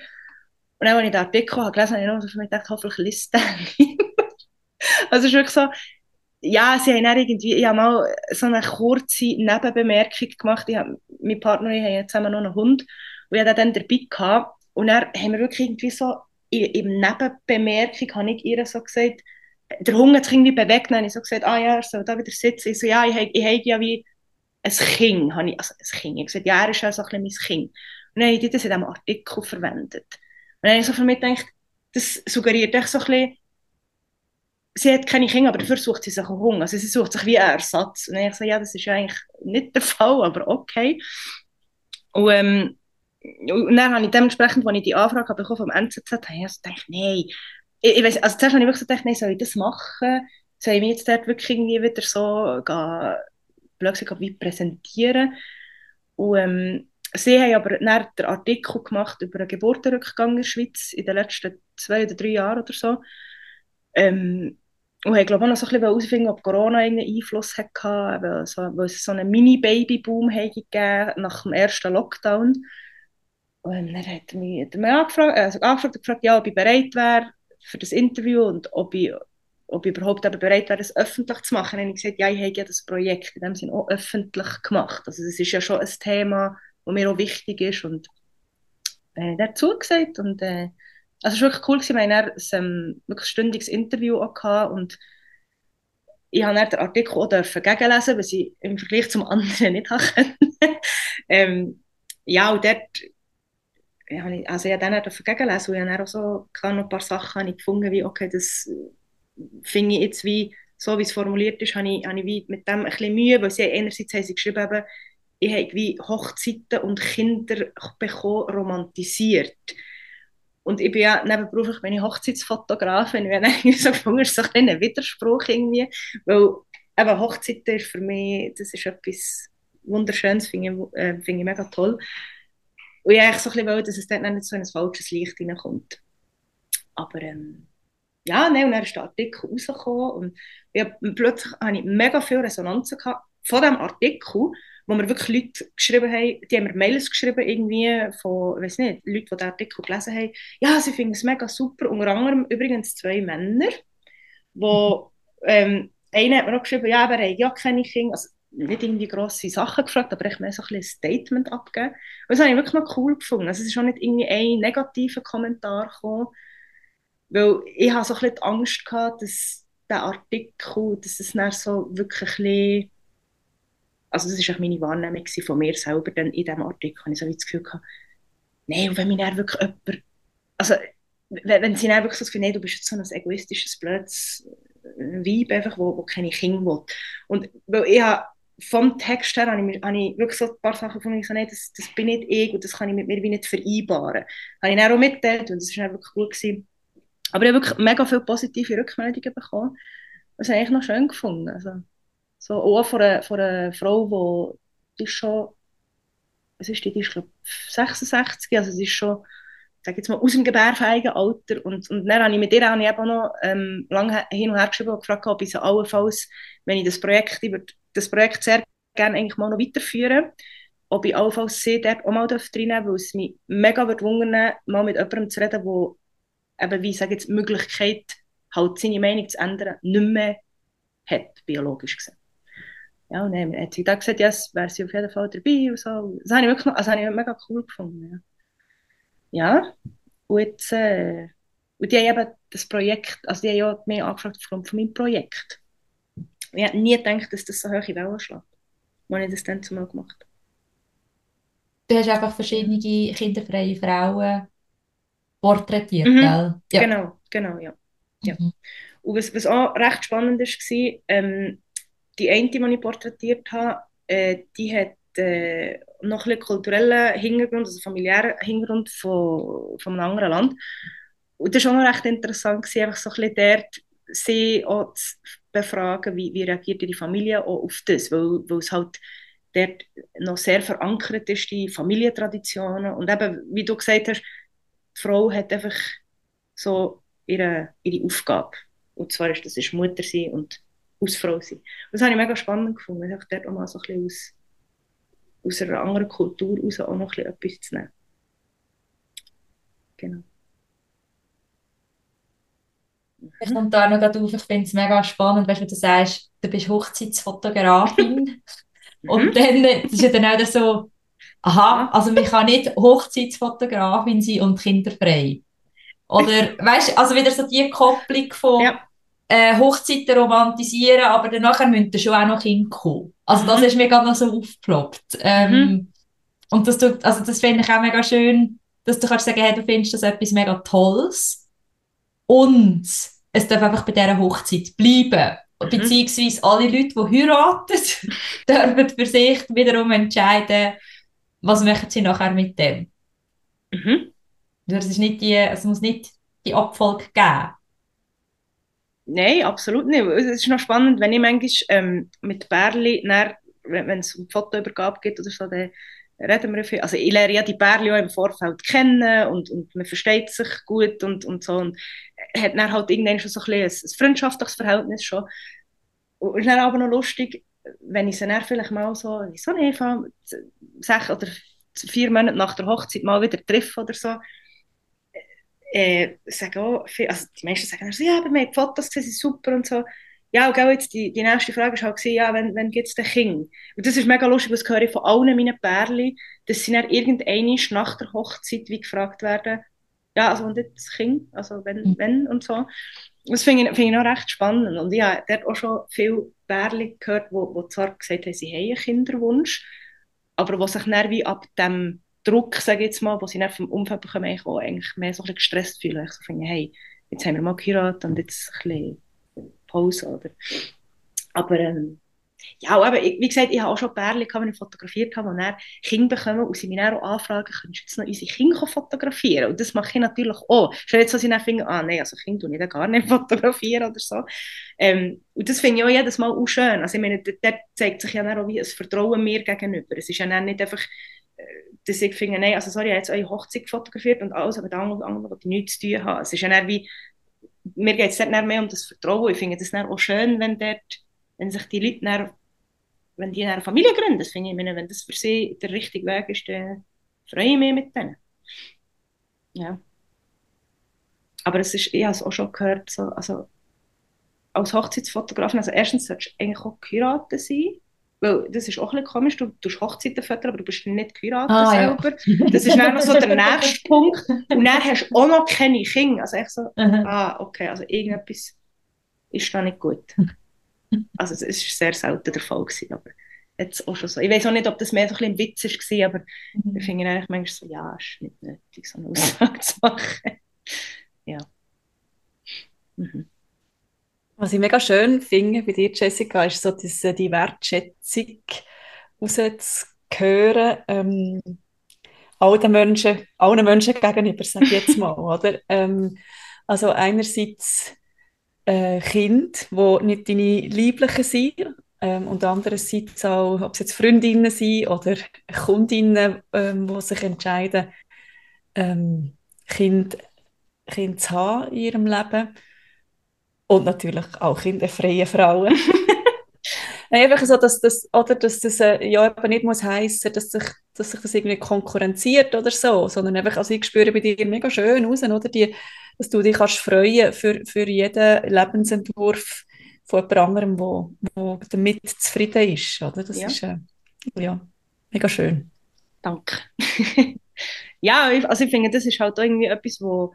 Und dann, als ich den Artikel habe gelesen habe, habe ich noch gedacht, hoffentlich liest er Also es ist wirklich so, ja, sie haben dann irgendwie, ich habe mal so eine kurze Nebenbemerkung gemacht. Ich habe, mein Partner und ich haben zusammen noch einen Hund und ich hatte dann dabei gehabt. Und dann haben wir wirklich irgendwie so, in, Nebenbemerkung habe ich ihr so gesagt, der Hund hat sich irgendwie bewegt, dann habe ich so gesagt, ah ja, er soll da wieder sitzen. Ich so, ja, ich habe ja wie ein Kind, habe ich, also ein Kind. Ich gesagt, ja, er ist ja so ein bisschen mein Kind. Und dann habe ich das in diesem Artikel verwendet. Und dann habe ich so für mich gedacht, das suggeriert echt so ein bisschen, sie hat keine Kinder, aber dafür sucht sie sich einen Hund. Also sie sucht sich wie einen Ersatz. Und dann habe ich so, ja, das ist eigentlich nicht der Fall, aber okay. Und, ähm, und dann habe ich dementsprechend, als ich die Anfrage bekommen vom NZZ, habe ich also gedacht, nein, ich, ich weiss, also zuerst habe ich wirklich gedacht, nein, soll ich das machen? Soll ich mich jetzt dort wirklich irgendwie wieder so gehen, blöd wie präsentieren? Und ähm, sie haben aber dann den Artikel gemacht über einen Geburtenrückgang in der Schweiz in den letzten zwei oder drei Jahren oder so. Ähm, und ich glaube auch noch so ein bisschen herausfinden, ob Corona irgendeinen Einfluss hatte, weil, so, weil es so einen Mini-Baby-Boom gegeben nach dem ersten Lockdown. Und dann hat mich, mich angefragt, also angefragt gefragt, ja, ob ich bereit wäre für das Interview und ob ich, ob ich überhaupt bereit wäre, das öffentlich zu machen. Und ich gesagt, ja, ich habe ja das Projekt in dem Sinne auch öffentlich gemacht. Also das ist ja schon ein Thema, das mir auch wichtig ist und dann ich dazu gesagt und äh, also es war wirklich cool, wir hatten ein ähm, wirklich stündiges Interview auch und ich habe den Artikel auch gegenlesen, was ich im Vergleich zum anderen nicht habe ähm, ja, und dort ich, also ich habe dann auch gegenlesen und ich habe auch so klar noch ein paar Sachen ich gefunden, wie, okay, das finde ich jetzt wie, so wie es formuliert ist, habe ich, habe ich wie mit dem ein bisschen Mühe, weil sie einerseits haben sie geschrieben, eben, ich habe wie Hochzeiten und Kinder bekommen, romantisiert. Und ich bin ja nebenberuflich bin ich Hochzeitsfotografin. Ich habe so gefunden, das ist so ein, Widerspruch irgendwie. Weil eben Hochzeiten ist für mich, das ist etwas Wunderschönes, finde ich, äh, find ich mega toll. Und ich eigentlich so ein bisschen wollte, dass es dort nicht so ein falsches Licht hineinkommt. Aber ähm, ja, nein, und dann ist der Artikel rausgekommen und ich hab, plötzlich hatte ich mega viel Resonanz gehabt von diesem Artikel, wo mir wirklich Leute geschrieben haben, die haben mir Mails geschrieben, irgendwie von, weiß nicht, Leute, die den Artikel gelesen haben, ja, sie finden es mega super, unter anderem übrigens zwei Männer, wo, ähm, einer hat mir auch geschrieben, ja, aber er hat ja keine Kinder, also nicht irgendwie grosse Sachen gefragt, aber ich mir so ein, ein Statement abgeben. Und das habe ich wirklich noch cool gefunden. Also es ist auch nicht irgendwie ein negativer Kommentar gekommen, weil ich habe so ein bisschen Angst gehabt, dass der Artikel, dass es dann so wirklich ein bisschen, also das war auch meine Wahrnehmung von mir selber dann in diesem Artikel, habe ich so das Gefühl gehabt, nein, und wenn mich dann wirklich jemand, also wenn, wenn sie dann wirklich so das Gefühl, nee, du bist jetzt so ein egoistisches, blödes Weib, einfach, wo, wo keine Kinder will. Und weil ich habe vom Text her habe ich, habe ich wirklich so ein paar Sachen gefunden, ich so, nee, das, das bin nicht ich und das kann ich mit mir wie nicht vereinbaren. Habe ich dann auch mitgeteilt und das war wirklich gut gewesen. Aber ich habe wirklich mega viele positive Rückmeldungen bekommen. Das habe ich noch schön gefunden. Also, so auch von einer, von einer Frau, die, ist schon, was ist die, die ist glaube 66, also sie ist schon, sag jetzt mal, aus dem gebärfähigen Alter. Und, und dann habe ich mit ihr ich eben noch ähm, lange hin und her geschrieben und gefragt, ob ich sie allenfalls, wenn ich das Projekt, ich würde das Projekt sehr gerne eigentlich mal noch weiterführen, ob ich allenfalls sie dort auch mal reinnehmen darf, weil es mich mega wundern, mal mit jemandem zu reden, der eben, wie sage jetzt, die Möglichkeit, halt seine Meinung zu ändern, nicht mehr hat, biologisch gesehen. Ja, und dann hat sie da gesagt, ja, yes, wäre sie auf jeden Fall dabei und so. Das habe ich wirklich also habe ich mega cool gefunden. Ja, ja. und jetzt, äh, und die haben eben das Projekt, also die haben ja mehr angefragt aufgrund von meinem Projekt. Ich hätte nie gedacht, dass das so hohe Wellen schlägt, als ich das dann zumal gemacht habe. Du hast einfach verschiedene kinderfreie Frauen porträtiert, Mhm. gell? Ja. Genau, genau, ja. ja. Mhm. Und was, was auch recht spannend war, ähm, die eine, die ich porträtiert habe, äh, die hat äh, noch ein bisschen kulturellen Hintergrund, also familiären Hintergrund von, von einem anderen Land. Und das war auch noch recht interessant, gewesen, einfach so ein bisschen dort sie auch zu befragen, wie, wie reagiert die Familie auch auf das, weil, weil es halt dort noch sehr verankert ist, die Familientraditionen. Und eben, wie du gesagt hast, die Frau hat einfach so ihre, ihre Aufgabe. Und zwar ist das ist Mutter sein und Hausfrau sein. Und das habe ich mega spannend gefunden, einfach dort auch mal so ein bisschen aus, aus einer anderen Kultur raus auch noch ein bisschen etwas zu nehmen. Genau. Ich komme da noch auf, ich finde es mega spannend, weißt, wenn du sagst, du bist Hochzeitsfotografin. Und Mhm. dann, das ist ja dann auch so, aha, also man kann nicht Hochzeitsfotografin sein und kinderfrei. Oder, weißt, also wieder so die Kopplung von Ja. äh, Hochzeiten romantisieren, aber dann nachher müssen schon auch noch Kinder kommen. Also das Mhm. ist mir gerade noch so aufgeploppt. Ähm, Und das tut, also das finde ich auch mega schön, dass du kannst sagen, hey, du findest das etwas mega Tolles. Und es darf einfach bei dieser Hochzeit bleiben. Mhm. Beziehungsweise alle Leute, die heiraten, dürfen für sich wiederum entscheiden, was möchten sie nachher mit dem. Mhm. Es, ist nicht die, es muss nicht die Abfolge geben. Nein, absolut nicht. Es ist noch spannend, wenn ich manchmal ähm, mit Bärli, dann, wenn es um Fotoübergabe geht oder so, dann reden wir viel. Also ich lerne ja die Bärli auch im Vorfeld kennen und, und man versteht sich gut und, und so. Und hat dann halt irgendwann schon so ein, bisschen ein, ein freundschaftliches Verhältnis schon. Und ist dann aber noch lustig, wenn ich sie dann vielleicht mal so, so eine Eva, sechs oder vier Monate nach der Hochzeit mal wieder treffe oder so, äh, sagen auch, viel- also die meisten sagen dann so, ja, aber wir haben die Fotos gesehen, sie sind super und so. Ja, und gell, jetzt die, die nächste Frage ist halt ja, wenn, wenn gibt es den Kind? Und das ist mega lustig, das höre ich von allen meinen Pärchen, dass sie dann irgendwann nach der Hochzeit wie gefragt werden, ja, also und jetzt das Kind, also wenn, Mhm. wenn und so. Das finde ich, finde ich noch recht spannend. Und ich habe dort auch schon viele Pärchen gehört, die, die zwar gesagt haben, sie haben einen Kinderwunsch, aber die sich dann wie ab dem Druck, sage ich jetzt mal, den sie dann vom Umfeld bekommen, auch eigentlich mehr so ein gestresst fühlen. Ich so finde, hey, jetzt haben wir mal geheiratet und jetzt ein bisschen Pause, oder? Aber ähm, ja, aber wie gesagt, ich habe auch schon Pärchen die ich fotografiert habe, die dann Kinder bekommen und sie mich dann auch anfragen, könntest du jetzt noch unsere Kinder fotografieren? Und das mache ich natürlich auch. Schon jetzt, dass ich dann finde, ah nein, also Kinder tue ich dann gar nicht fotografieren oder so. Ähm, und das finde ich auch jedes Mal auch schön. Also ich meine, dort zeigt sich ja dann auch wie ein Vertrauen mir gegenüber. Es ist ja dann nicht einfach, äh, dass ich finde, nein, also sorry, ich habe jetzt eure Hochzeit fotografiert und alles, aber der andere, andere will nichts zu tun haben. Es ist ja dann wie, mir geht es dort mehr um das Vertrauen. Ich finde es auch schön, wenn, dort, wenn sich die Leute dann, wenn die eine Familie gründen. Das finde ich, wenn das für sie der richtige Weg ist, dann freue ich mich mit denen. Ja. Aber es ist, ich habe es auch schon gehört, so, also als Hochzeitsfotografin, also erstens solltest du eigentlich auch geheiratet sein, weil das ist auch ein bisschen komisch, du tust Hochzeiten fotografieren, aber du bist nicht geheiratet ah, selber. Ja. Das ist dann noch so der nächste Punkt. Und dann hast du auch noch keine Kinder. Also echt so, mhm. ah, okay, also irgendetwas ist da nicht gut. Also es ist sehr selten der Fall gewesen, aber jetzt auch schon so. Ich weiß auch nicht, ob das mehr so ein bisschen ein Witz war, aber mhm. ich finde eigentlich manchmal so, ja, es ist nicht nötig, so eine Aussage zu machen. ja. Mhm. Was ich mega schön finde bei dir, Jessica, ist so diese, die Wertschätzung rauszuhören, ähm, allen Menschen, allen Menschen gegenüber, sage ich jetzt mal, oder? Ähm, also einerseits äh, Kinder, die nicht deine Lieblichen sind, ähm, und andererseits auch, ob es jetzt Freundinnen sind oder Kundinnen, ähm, die sich entscheiden, ähm, Kind, kind zu haben in ihrem Leben. Und natürlich auch kinderfreie Frauen. einfach so, dass das, oder dass das äh, ja eben nicht muss heißen, dass sich, dass sich das irgendwie konkurrenziert oder so, sondern einfach, also ich spüre bei dir mega schön raus, oder, die, dass du dich kannst freuen für, für jeden Lebensentwurf von jemand anderem, wo, wo damit zufrieden ist, oder? Das ja. ist, äh, ja, mega schön. Danke. ja, also ich finde, das ist halt irgendwie etwas, wo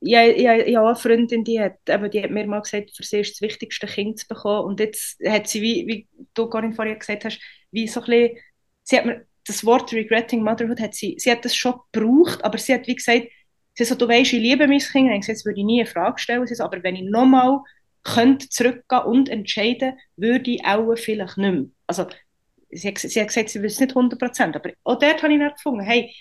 ja, ja, ja, eine Freundin, die hat, eben, die hat mir mal gesagt, für sie ist das wichtigste Kind zu bekommen. Und jetzt hat sie, wie, wie du Corinne vorher gesagt hast, wie so ein bisschen, sie hat mir das Wort Regretting Motherhood, hat sie, sie hat das schon gebraucht, aber sie hat wie gesagt, sie so, du weißt, ich liebe mein Kind, ich gesagt, das würde ich nie in Frage stellen, sie so, aber wenn ich nochmal könnte zurückgehen und entscheiden, würde ich auch vielleicht nicht mehr. Also, sie hat, sie hat gesagt, sie wüsste nicht 100%, aber auch dort habe ich dann gefunden, hey,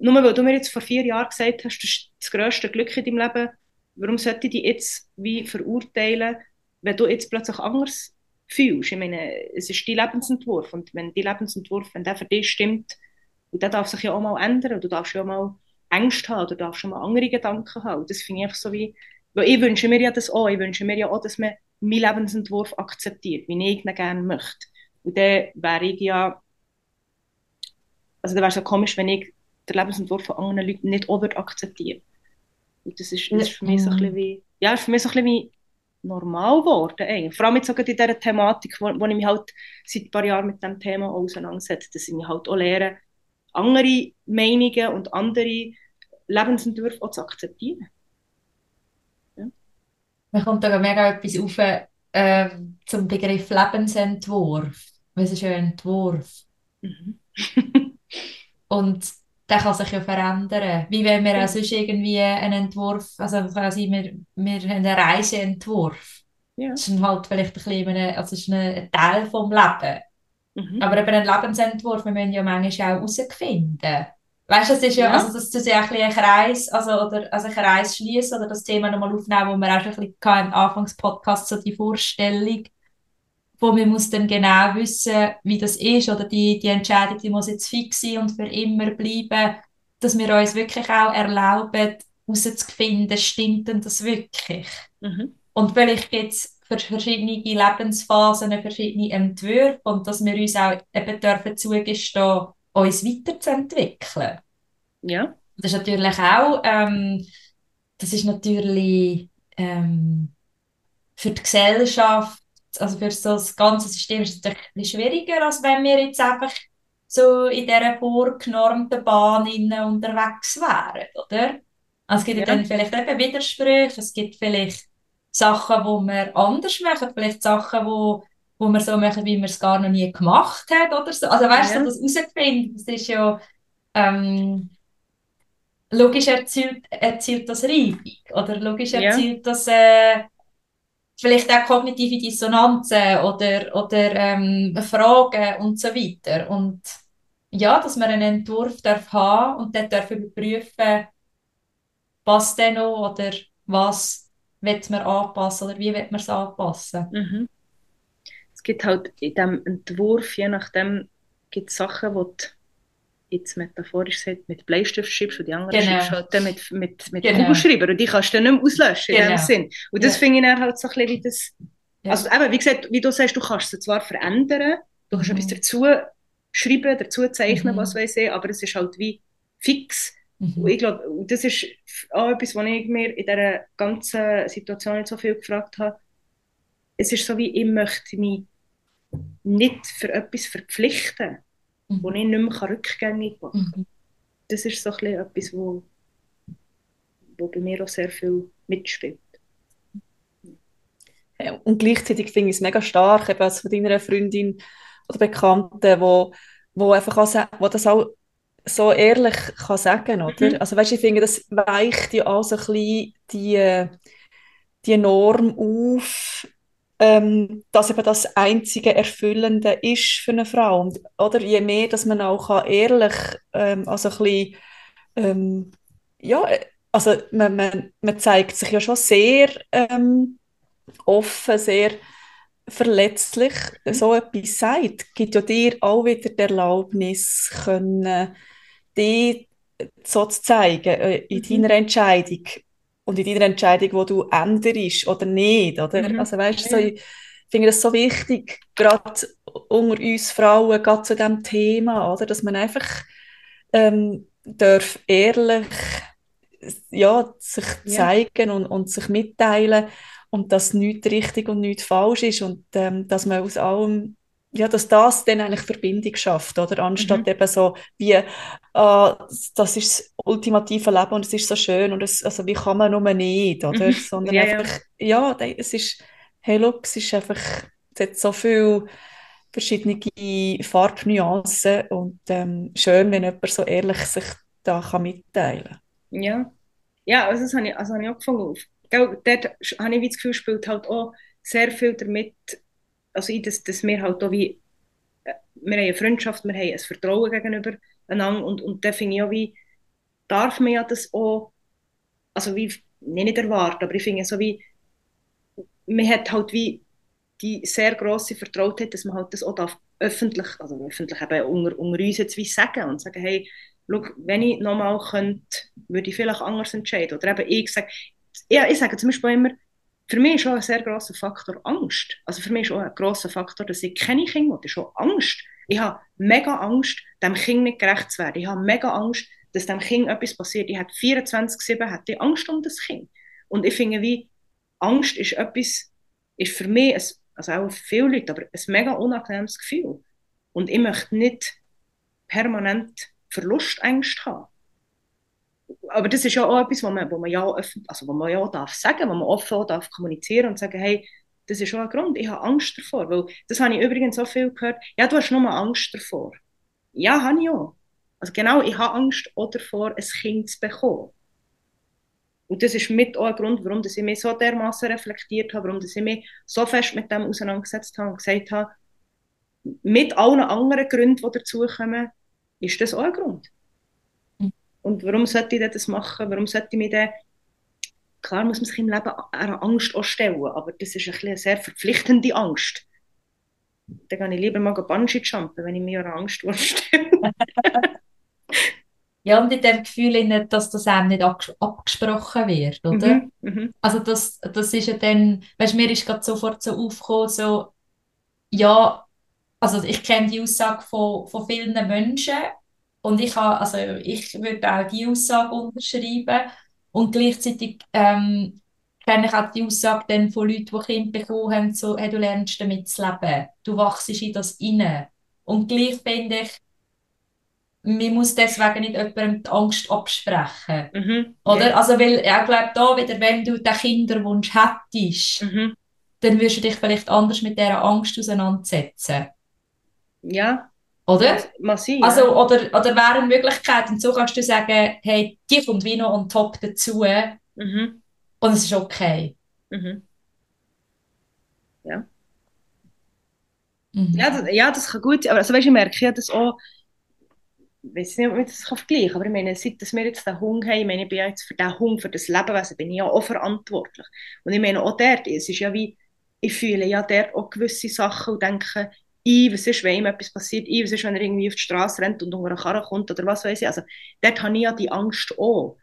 nur weil du mir jetzt vor vier Jahren gesagt hast, das ist das grösste Glück in deinem Leben, warum sollte ich dich jetzt wie verurteilen, wenn du jetzt plötzlich anders fühlst? Ich meine, es ist dein Lebensentwurf und wenn dein Lebensentwurf, wenn der für dich stimmt, und der darf sich ja auch mal ändern, du darfst ja auch mal Ängste haben, du darfst schon mal andere Gedanken haben. Das finde ich einfach so wie, weil ich wünsche mir ja das auch, ich wünsche mir ja auch, dass man meinen Lebensentwurf akzeptiert, wie ich ihn gerne möchte. Und dann wäre ich ja, also dann wäre es ja komisch, wenn ich den Lebensentwurf von anderen Leuten nicht auch akzeptieren Und das ist, das ist für mich so ein bisschen wie, ja, für mich so ein bisschen wie normal geworden. Eigentlich. Vor allem jetzt sogar in dieser Thematik, wo, wo ich mich halt seit ein paar Jahren mit diesem Thema auseinandersetze, dass ich mich halt auch lehre, andere Meinungen und andere Lebensentwürfe auch zu akzeptieren. Ja. Mir kommt da mega etwas auf äh, zum Begriff Lebensentwurf. Was ist ein Entwurf? Mhm. und der kann sich ja verändern. Wie wenn wir auch sonst irgendwie einen Entwurf, also quasi wir, wir haben einen Reiseentwurf. Ja. Das ist halt vielleicht ein, bisschen eine, also ist ein Teil vom Leben. Mhm. Aber eben ein Lebensentwurf, wir müssen ja manchmal auch herausfinden. Weißt du, das ist ja, ja. also das ist ja ein bisschen Kreis, also, oder, also ein Kreis schließen oder das Thema nochmal aufnehmen, wo wir auch schon ein bisschen im Anfangspodcast so die Vorstellung, wo man muss dann genau wissen, wie das ist oder die, die Entscheidung, die muss jetzt fix sein und für immer bleiben, dass wir uns wirklich auch erlauben, herauszufinden, stimmt denn das wirklich? Mhm. Und vielleicht gibt es für verschiedene Lebensphasen verschiedene Entwürfe und dass wir uns auch eben dürfen zugestehen, uns weiterzuentwickeln. Ja. Das ist natürlich auch, ähm, das ist natürlich ähm, für die Gesellschaft also für so das ganze System ist es natürlich ein bisschen schwieriger, als wenn wir jetzt einfach so in dieser vorgenormten Bahn unterwegs wären, oder? Also es gibt ja. dann vielleicht eben Widersprüche, es gibt vielleicht Sachen, wo wir anders machen, vielleicht Sachen, wo, wo wir so machen, wie wir es gar noch nie gemacht haben oder so. Also weißt du, ja. das herausfinden, das ist ja ähm, logisch erzielt, erzielt das Reibung oder logisch erzielt ja. das äh, vielleicht auch kognitive Dissonanzen oder, oder ähm, Fragen und so weiter. Und ja, dass man einen Entwurf darf haben und dann darf überprüfen, was denn noch oder was wird man anpassen oder wie wird man es anpassen. Mhm. Es gibt halt in diesem Entwurf, je nachdem, gibt es Sachen, die jetzt metaphorisch gesagt, mit Bleistift schreibst und die anderen Genau. schreibst halt dann mit, mit, mit Genau. Kugelschreiber und die kannst du dann nicht mehr auslöschen in Genau. dem Sinn. Und das Ja. finde ich dann halt so ein bisschen wie das, Ja. also eben, wie gesagt, wie du sagst, du kannst es zwar verändern, du kannst Mhm. etwas dazu schreiben, dazu zeichnen, Mhm. was weiß ich, aber es ist halt wie fix. Und Mhm. ich glaube, und das ist auch etwas, was ich mir in dieser ganzen Situation nicht so viel gefragt habe. Es ist so wie, ich möchte mich nicht für etwas verpflichten, wo ich nicht mehr rückgängig machen kann. Mhm. Das ist so ein bisschen etwas, wo, wo bei mir auch sehr viel mitspielt. Ja, Und gleichzeitig finde ich es mega stark, eben als von deiner Freundin oder Bekannten, wo, wo einfach auch, wo das auch so ehrlich kann sagen, oder? Mhm. Also weißt, ich finde, das weicht ja auch so ein bisschen die, die Norm auf, ähm, dass eben das einzige Erfüllende ist für eine Frau. Und, oder je mehr, dass man auch kann ehrlich, ähm, also ein bisschen, ähm, ja, äh, also man, man, man zeigt sich ja schon sehr ähm, offen, sehr verletzlich so etwas sagt, gibt ja dir auch wieder die Erlaubnis, können, dich so zu zeigen äh, in Mhm. deiner Entscheidung und in deiner Entscheidung, wo du änderst oder nicht, oder? Mhm. Also weißt du, so, ich finde das so wichtig, gerade unter uns Frauen, gerade zu diesem Thema, oder? Dass man einfach ähm, darf ehrlich ja, sich Ja. zeigen und, und sich mitteilen und dass nichts richtig und nichts falsch ist und ähm, dass man aus allem, ja, dass das dann eigentlich Verbindung schafft, oder? Anstatt Mhm. eben so wie, ah, das ist ultimative Leben und es ist so schön und es, also wie kann man nur nicht, oder? Mhm. Sondern Ja, einfach, ja, es ist, hey, look, es ist einfach, es hat so viel verschiedene Farbnuancen und ähm, schön, wenn jemand so ehrlich sich da kann mitteilen kann. Ja, ja also das habe ich, also habe ich auch gefunden. Gell, dort habe ich wie das Gefühl, spielt halt auch sehr viel damit, also dass, dass wir halt auch wie, äh, wir haben eine Freundschaft, wir haben ein Vertrauen gegenüber einander und, und da finde ich auch wie, darf man ja das auch, also wie, nee, nicht erwarten, aber ich finde so wie, man hat halt wie die sehr grosse Vertrautheit, dass man halt das auch darf öffentlich, also öffentlich eben unter, unter uns jetzt wie sagen und sagen, hey, schau, wenn ich nochmal könnte, würde ich vielleicht anders entscheiden. Oder eben ich sage, ja, ich sage zum Beispiel immer, für mich ist auch ein sehr grosser Faktor Angst. Also für mich ist auch ein grosser Faktor, dass ich keine Kinder will. Das ist auch Angst. Ich habe mega Angst, dem Kind nicht gerecht zu werden. Ich habe mega Angst, dass dem Kind etwas passiert. Ich habe 24-7 hatte Angst um das Kind. Und ich finde, wie Angst ist etwas, ist für mich, ein, also auch für viele Leute, aber ein mega unangenehmes Gefühl. Und ich möchte nicht permanent Verlustängste haben. Aber das ist ja auch etwas, wo man, wo man, ja, öffentlich, also wo man ja darf sagen, wo man offen auch darf kommunizieren und sagen, hey, das ist schon ein Grund, ich habe Angst davor. Weil das habe ich übrigens so viel gehört, ja, du hast nur Angst davor. Ja, habe ich auch. Also genau, ich habe Angst auch davor, ein Kind zu bekommen. Und das ist mit auch ein Grund, warum ich mich so dermaßen reflektiert habe, warum ich mich so fest mit dem auseinandergesetzt habe und gesagt habe, mit allen anderen Gründen, die dazukommen, ist das auch ein Grund. Und warum sollte ich das machen? Warum sollte ich mich dann klar muss man sich im Leben einer Angst auch stellen, aber das ist eine sehr verpflichtende Angst. Dann kann ich lieber mal Bungee jumpen, wenn ich mir einer Angst stelle. Ja, und in dem Gefühl, dass das einem nicht abges- abgesprochen wird, oder? Mhm, mhm, Also das, das ist ja dann, weißt du, mir ist gerade sofort so aufgekommen, so, ja, also ich kenne die Aussage von, von vielen Menschen und ich habe, also ich würde auch die Aussage unterschreiben und gleichzeitig ähm, kenne ich auch die Aussage dann von Leuten, die Kinder bekommen haben, so, hey, du lernst damit zu leben, du wachst in das rein. Und gleich finde ich, man muss deswegen nicht jemandem die Angst absprechen. mhm, Oder? ja, Also, weil, ich glaube, da wieder, wenn du den Kinderwunsch hättest, mhm, dann würdest du dich vielleicht anders mit dieser Angst auseinandersetzen. ja, Oder? mas- massiv. Also, ja. oder, oder wäre eine Möglichkeit, und so kannst du sagen, hey, die kommt wie noch on top dazu Mhm, und es ist okay. mhm. Ja. Mhm. Ja, das, ja, das kann gut sein. Aber also, weißt, ich merke ja das auch, ich weiß nicht, ob man das vergleichen aber ich meine, seit dass wir jetzt den Hunger haben, ich meine, ich bin ja jetzt für den Hunger, für das Lebewesen, bin ich ja auch verantwortlich. Und ich meine, auch dort, es ist ja wie, ich fühle ja dort auch gewisse Sachen und denke, ein, was ist, wenn ihm etwas passiert, ein, was ist, wenn er irgendwie auf die Straße rennt und unter eine Karre kommt oder was weiß ich. Also dort habe ich ja die Angst auch.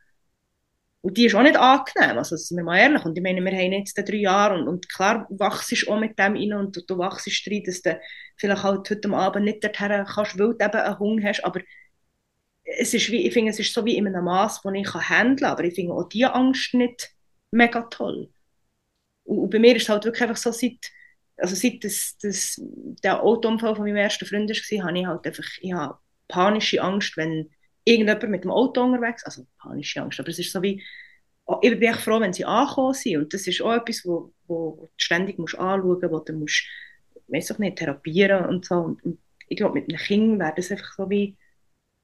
Und die ist auch nicht angenehm, also sind wir mal ehrlich. Und ich meine, wir haben jetzt drei Jahre und, und klar wachst du auch mit dem rein und du, du wachst rein, dass du vielleicht halt heute Abend nicht dorthin kannst, weil du eben einen Hunger hast, aber es ist wie, ich finde, es ist so wie in einem Maß, das ich handeln kann, aber ich finde auch diese Angst nicht mega toll. Und, und bei mir ist es halt wirklich einfach so, seit, also seit das, das, der Autounfall von meinem ersten Freund war, habe ich halt einfach, ich habe panische Angst, wenn irgendjemand mit dem Auto unterwegs, also panische Angst, aber es ist so wie, oh, ich bin echt froh, wenn sie angekommen sind und das ist auch etwas, wo, wo du ständig musst anschauen musst, du musst, weiß ich nicht, therapieren und so und, und ich glaube, mit einem Kind wäre das einfach so wie,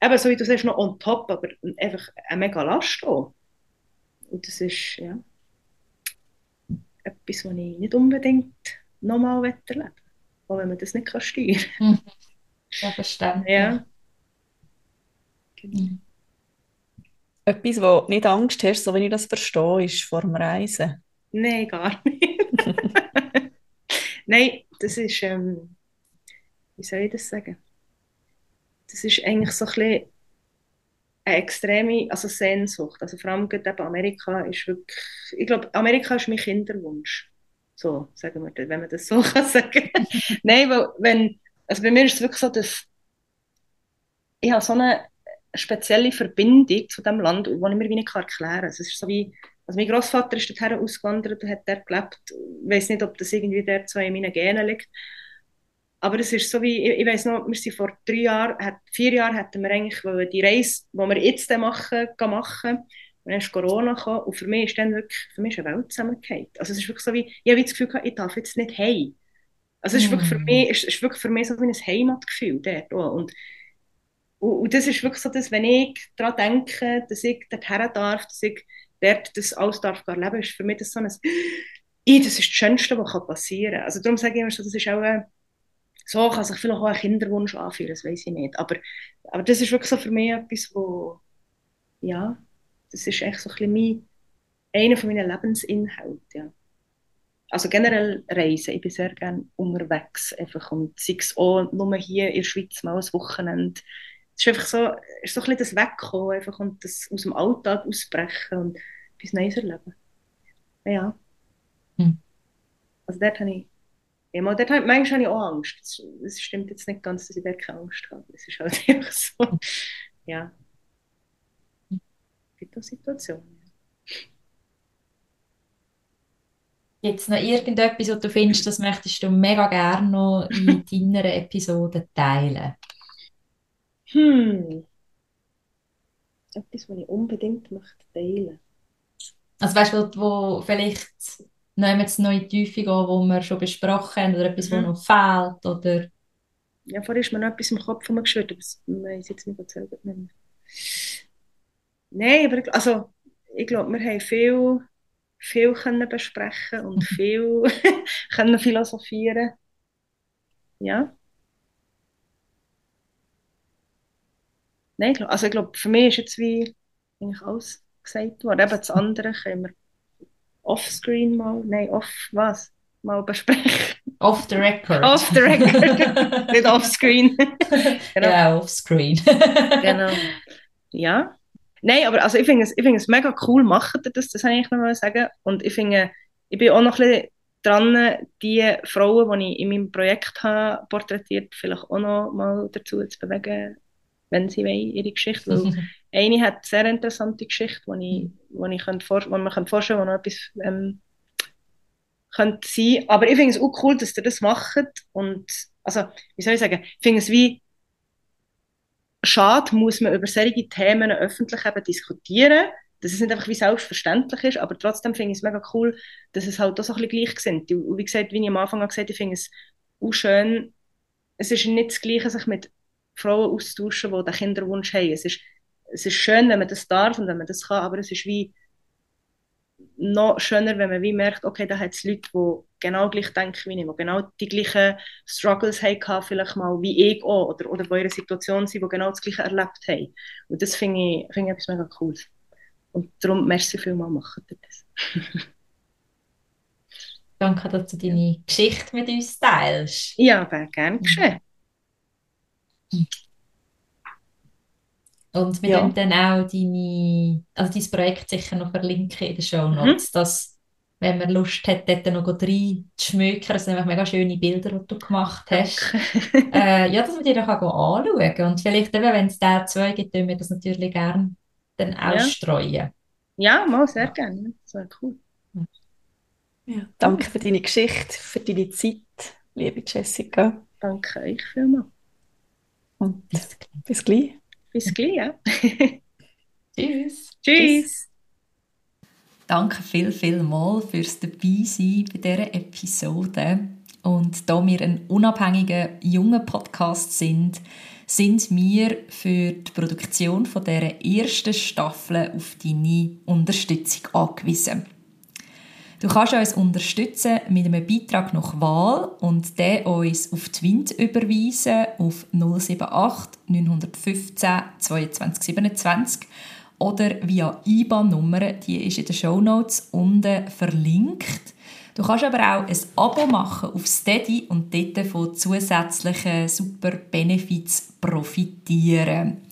eben so wie du sagst, noch on top, aber einfach eine mega Last auch. Und das ist, ja, etwas, was ich nicht unbedingt nochmal erleben. Auch wenn man das nicht kann steuern kann. Mhm. Ja, verständlich. Ja. Mhm. Etwas, wo du nicht Angst hast, so wie ich das verstehe, ist vor dem Reisen. Nein, gar nicht. Nein, das ist, ähm, wie soll ich das sagen? Das ist eigentlich so ein bisschen eine extreme also Sehnsucht. Also vor allem eben Amerika ist wirklich, ich glaube, Amerika ist mein Kinderwunsch. So, sagen wir wenn man das so kann sagen. Nein, weil wenn, also bei mir ist es wirklich so, dass ich habe so eine spezielle Verbindung zu dem Land, die ich mir wie nicht erklären kann. Es ist so wie, also mein Großvater ist dorthin ausgewandert und hat dort gelebt. Ich weiß nicht, ob das irgendwie dort so in meinen Genen liegt. Aber es ist so wie, ich, ich weiß noch, wir sind vor drei Jahren, vier Jahren hätten wir eigentlich die Reise, die wir jetzt machen, machen. Und dann ist Corona gekommen und für mich ist dann wirklich, für mich ist eine Welt zusammengefallen. Also es ist wirklich so wie, ich habe das Gefühl gehabt, ich darf jetzt nicht heim. Also es ist wirklich für mm. mich, es ist wirklich für mich so wie ein Heimatgefühl dort auch. Und und, und, das ist wirklich so, dass wenn ich daran denke, dass ich dorthin darf, dass ich dort das alles darf erleben, ist für mich das so ein, ich, das ist das Schönste, was passieren kann. Also darum sage ich immer so, das ist auch ein, so kann sich vielleicht auch ein Kinderwunsch anfühlen, das weiß ich nicht. Aber, aber das ist wirklich so für mich etwas, wo, ja, das ist echt so ein bisschen mein, einer von meinen Lebensinhalten, ja. Also generell Reisen, ich bin sehr gerne unterwegs, einfach und sei es auch nur hier in der Schweiz mal ein Wochenende es ist einfach so, ist so ein bisschen das Wegkommen einfach und das aus dem Alltag ausbrechen und etwas Neues erleben. Ja. Hm. Also dort habe ich, ja, mal, dort habe, manchmal habe ich auch Angst. Es stimmt jetzt nicht ganz, dass ich dort keine Angst habe. Es ist halt einfach so, ja. Es gibt auch Situationen. Jetzt noch irgendetwas, was du findest, das möchtest du mega gerne noch in deiner Episode teilen? Hm. Etwas, was ich unbedingt möchte teilen. Also weißt du, wo, wo vielleicht nehmen jetzt noch in die Tiefe gehen, wo wir schon besprochen haben, oder etwas, mhm. was noch fehlt, oder... Ja, vorher ist mir noch etwas im Kopf geschwört, aber das weiß jetzt nicht selber mehr. Nein, aber also, ich glaube, wir haben viel, viel können besprechen und viel können philosophieren. Ja. Nein, also ich glaube, für mich ist jetzt wie eigentlich alles gesagt worden. Eben das andere können wir offscreen mal, nein, off was? Mal besprechen. Off the record. Off the record, nicht offscreen. genau. Ja, offscreen. genau. Ja. Nein, aber also ich finde es, ich find es mega cool, machen das, das habe ich noch mal sagen. Und ich finde, ich bin auch noch ein bisschen dran, die Frauen, die ich in meinem Projekt habe porträtiert, vielleicht auch noch mal dazu zu bewegen, wenn sie wollen, ihre Geschichte Weil eine hat eine sehr interessante Geschichte, die ich, wo ich man vorstellen könnte, wo noch etwas ähm, könnte sein. Aber ich finde es auch cool, dass ihr das macht. Und, also, wie soll ich sagen, ich finde es wie schade, muss man über solche Themen öffentlich eben diskutieren, dass es nicht einfach wie selbstverständlich ist, aber trotzdem finde ich es mega cool, dass es halt auch so ein bisschen gleich sind. Und wie gesagt, wie ich am Anfang gesagt habe, ich finde es auch schön, es ist nicht das Gleiche, sich mit Frauen austauschen, die den Kinderwunsch haben. Es ist, es ist schön, wenn man das darf und wenn man das kann, aber es ist wie noch schöner, wenn man wie merkt, okay, da hat es Leute, die genau gleich denken wie ich, die genau die gleichen Struggles haben, vielleicht mal wie ich auch, oder, oder die in einer Situation sind, die genau das Gleiche erlebt haben. Und das finde ich, find ich etwas mega Cooles. Und darum, merci vielmals, machen ihr das. Danke, dass du deine Geschichte mit uns teilst. Ja, wäre gern geschehen. Und wir Ja. ja. dann auch deine, also dein Projekt sicher noch verlinken in den Show Mhm. Notes, dass, wenn man Lust hat, dort noch reinzuschmökern, das sind nämlich mega schöne Bilder, die du gemacht hast. äh, ja, dass man die dann kann anschauen kann. Und vielleicht eben, wenn es da zwei gibt, tun wir das natürlich gerne dann Ja. ausstreuen. Ja, mal sehr gerne. Das wäre cool. Ja, danke für deine Geschichte, für deine Zeit, liebe Jessica. Danke euch vielmals. Und Bis bis gleich. Bis gleich, ja. Tschüss. Tschüss. Danke viel, viel mal fürs Dabeisein bei dieser Episode. Und da wir ein unabhängiger, junger Podcast sind, sind wir für die Produktion von dieser ersten Staffel auf deine Unterstützung angewiesen. Du kannst uns unterstützen mit einem Beitrag nach Wahl und den uns auf Wind überweisen auf 078 915 22 27 oder via IBAN-Nummer, die ist in den Shownotes unten verlinkt. Du kannst aber auch ein Abo machen auf Steady und dort von zusätzlichen super Benefits profitieren.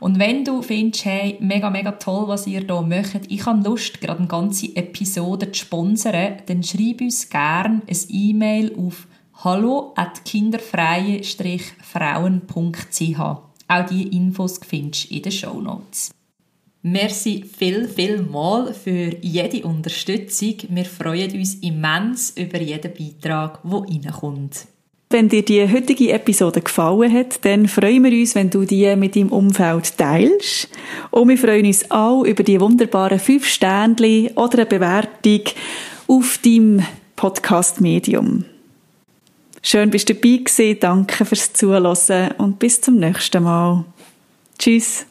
Und wenn du findest, hey, mega, mega toll, was ihr hier macht, ich habe Lust, gerade eine ganze Episode zu sponsern, dann schreib uns gerne ein E-Mail auf hallo at kinderfreie-frauen.ch. Auch diese Infos findest du in den Shownotes. Merci viel, viel mal für jede Unterstützung. Wir freuen uns immens über jeden Beitrag, der reinkommt. Wenn dir die heutige Episode gefallen hat, dann freuen wir uns, wenn du die mit deinem Umfeld teilst. Und wir freuen uns auch über die wunderbaren fünf Sternchen oder eine Bewertung auf deinem Podcast-Medium. Schön bist du dabei gewesen. Danke fürs Zuhören und bis zum nächsten Mal. Tschüss.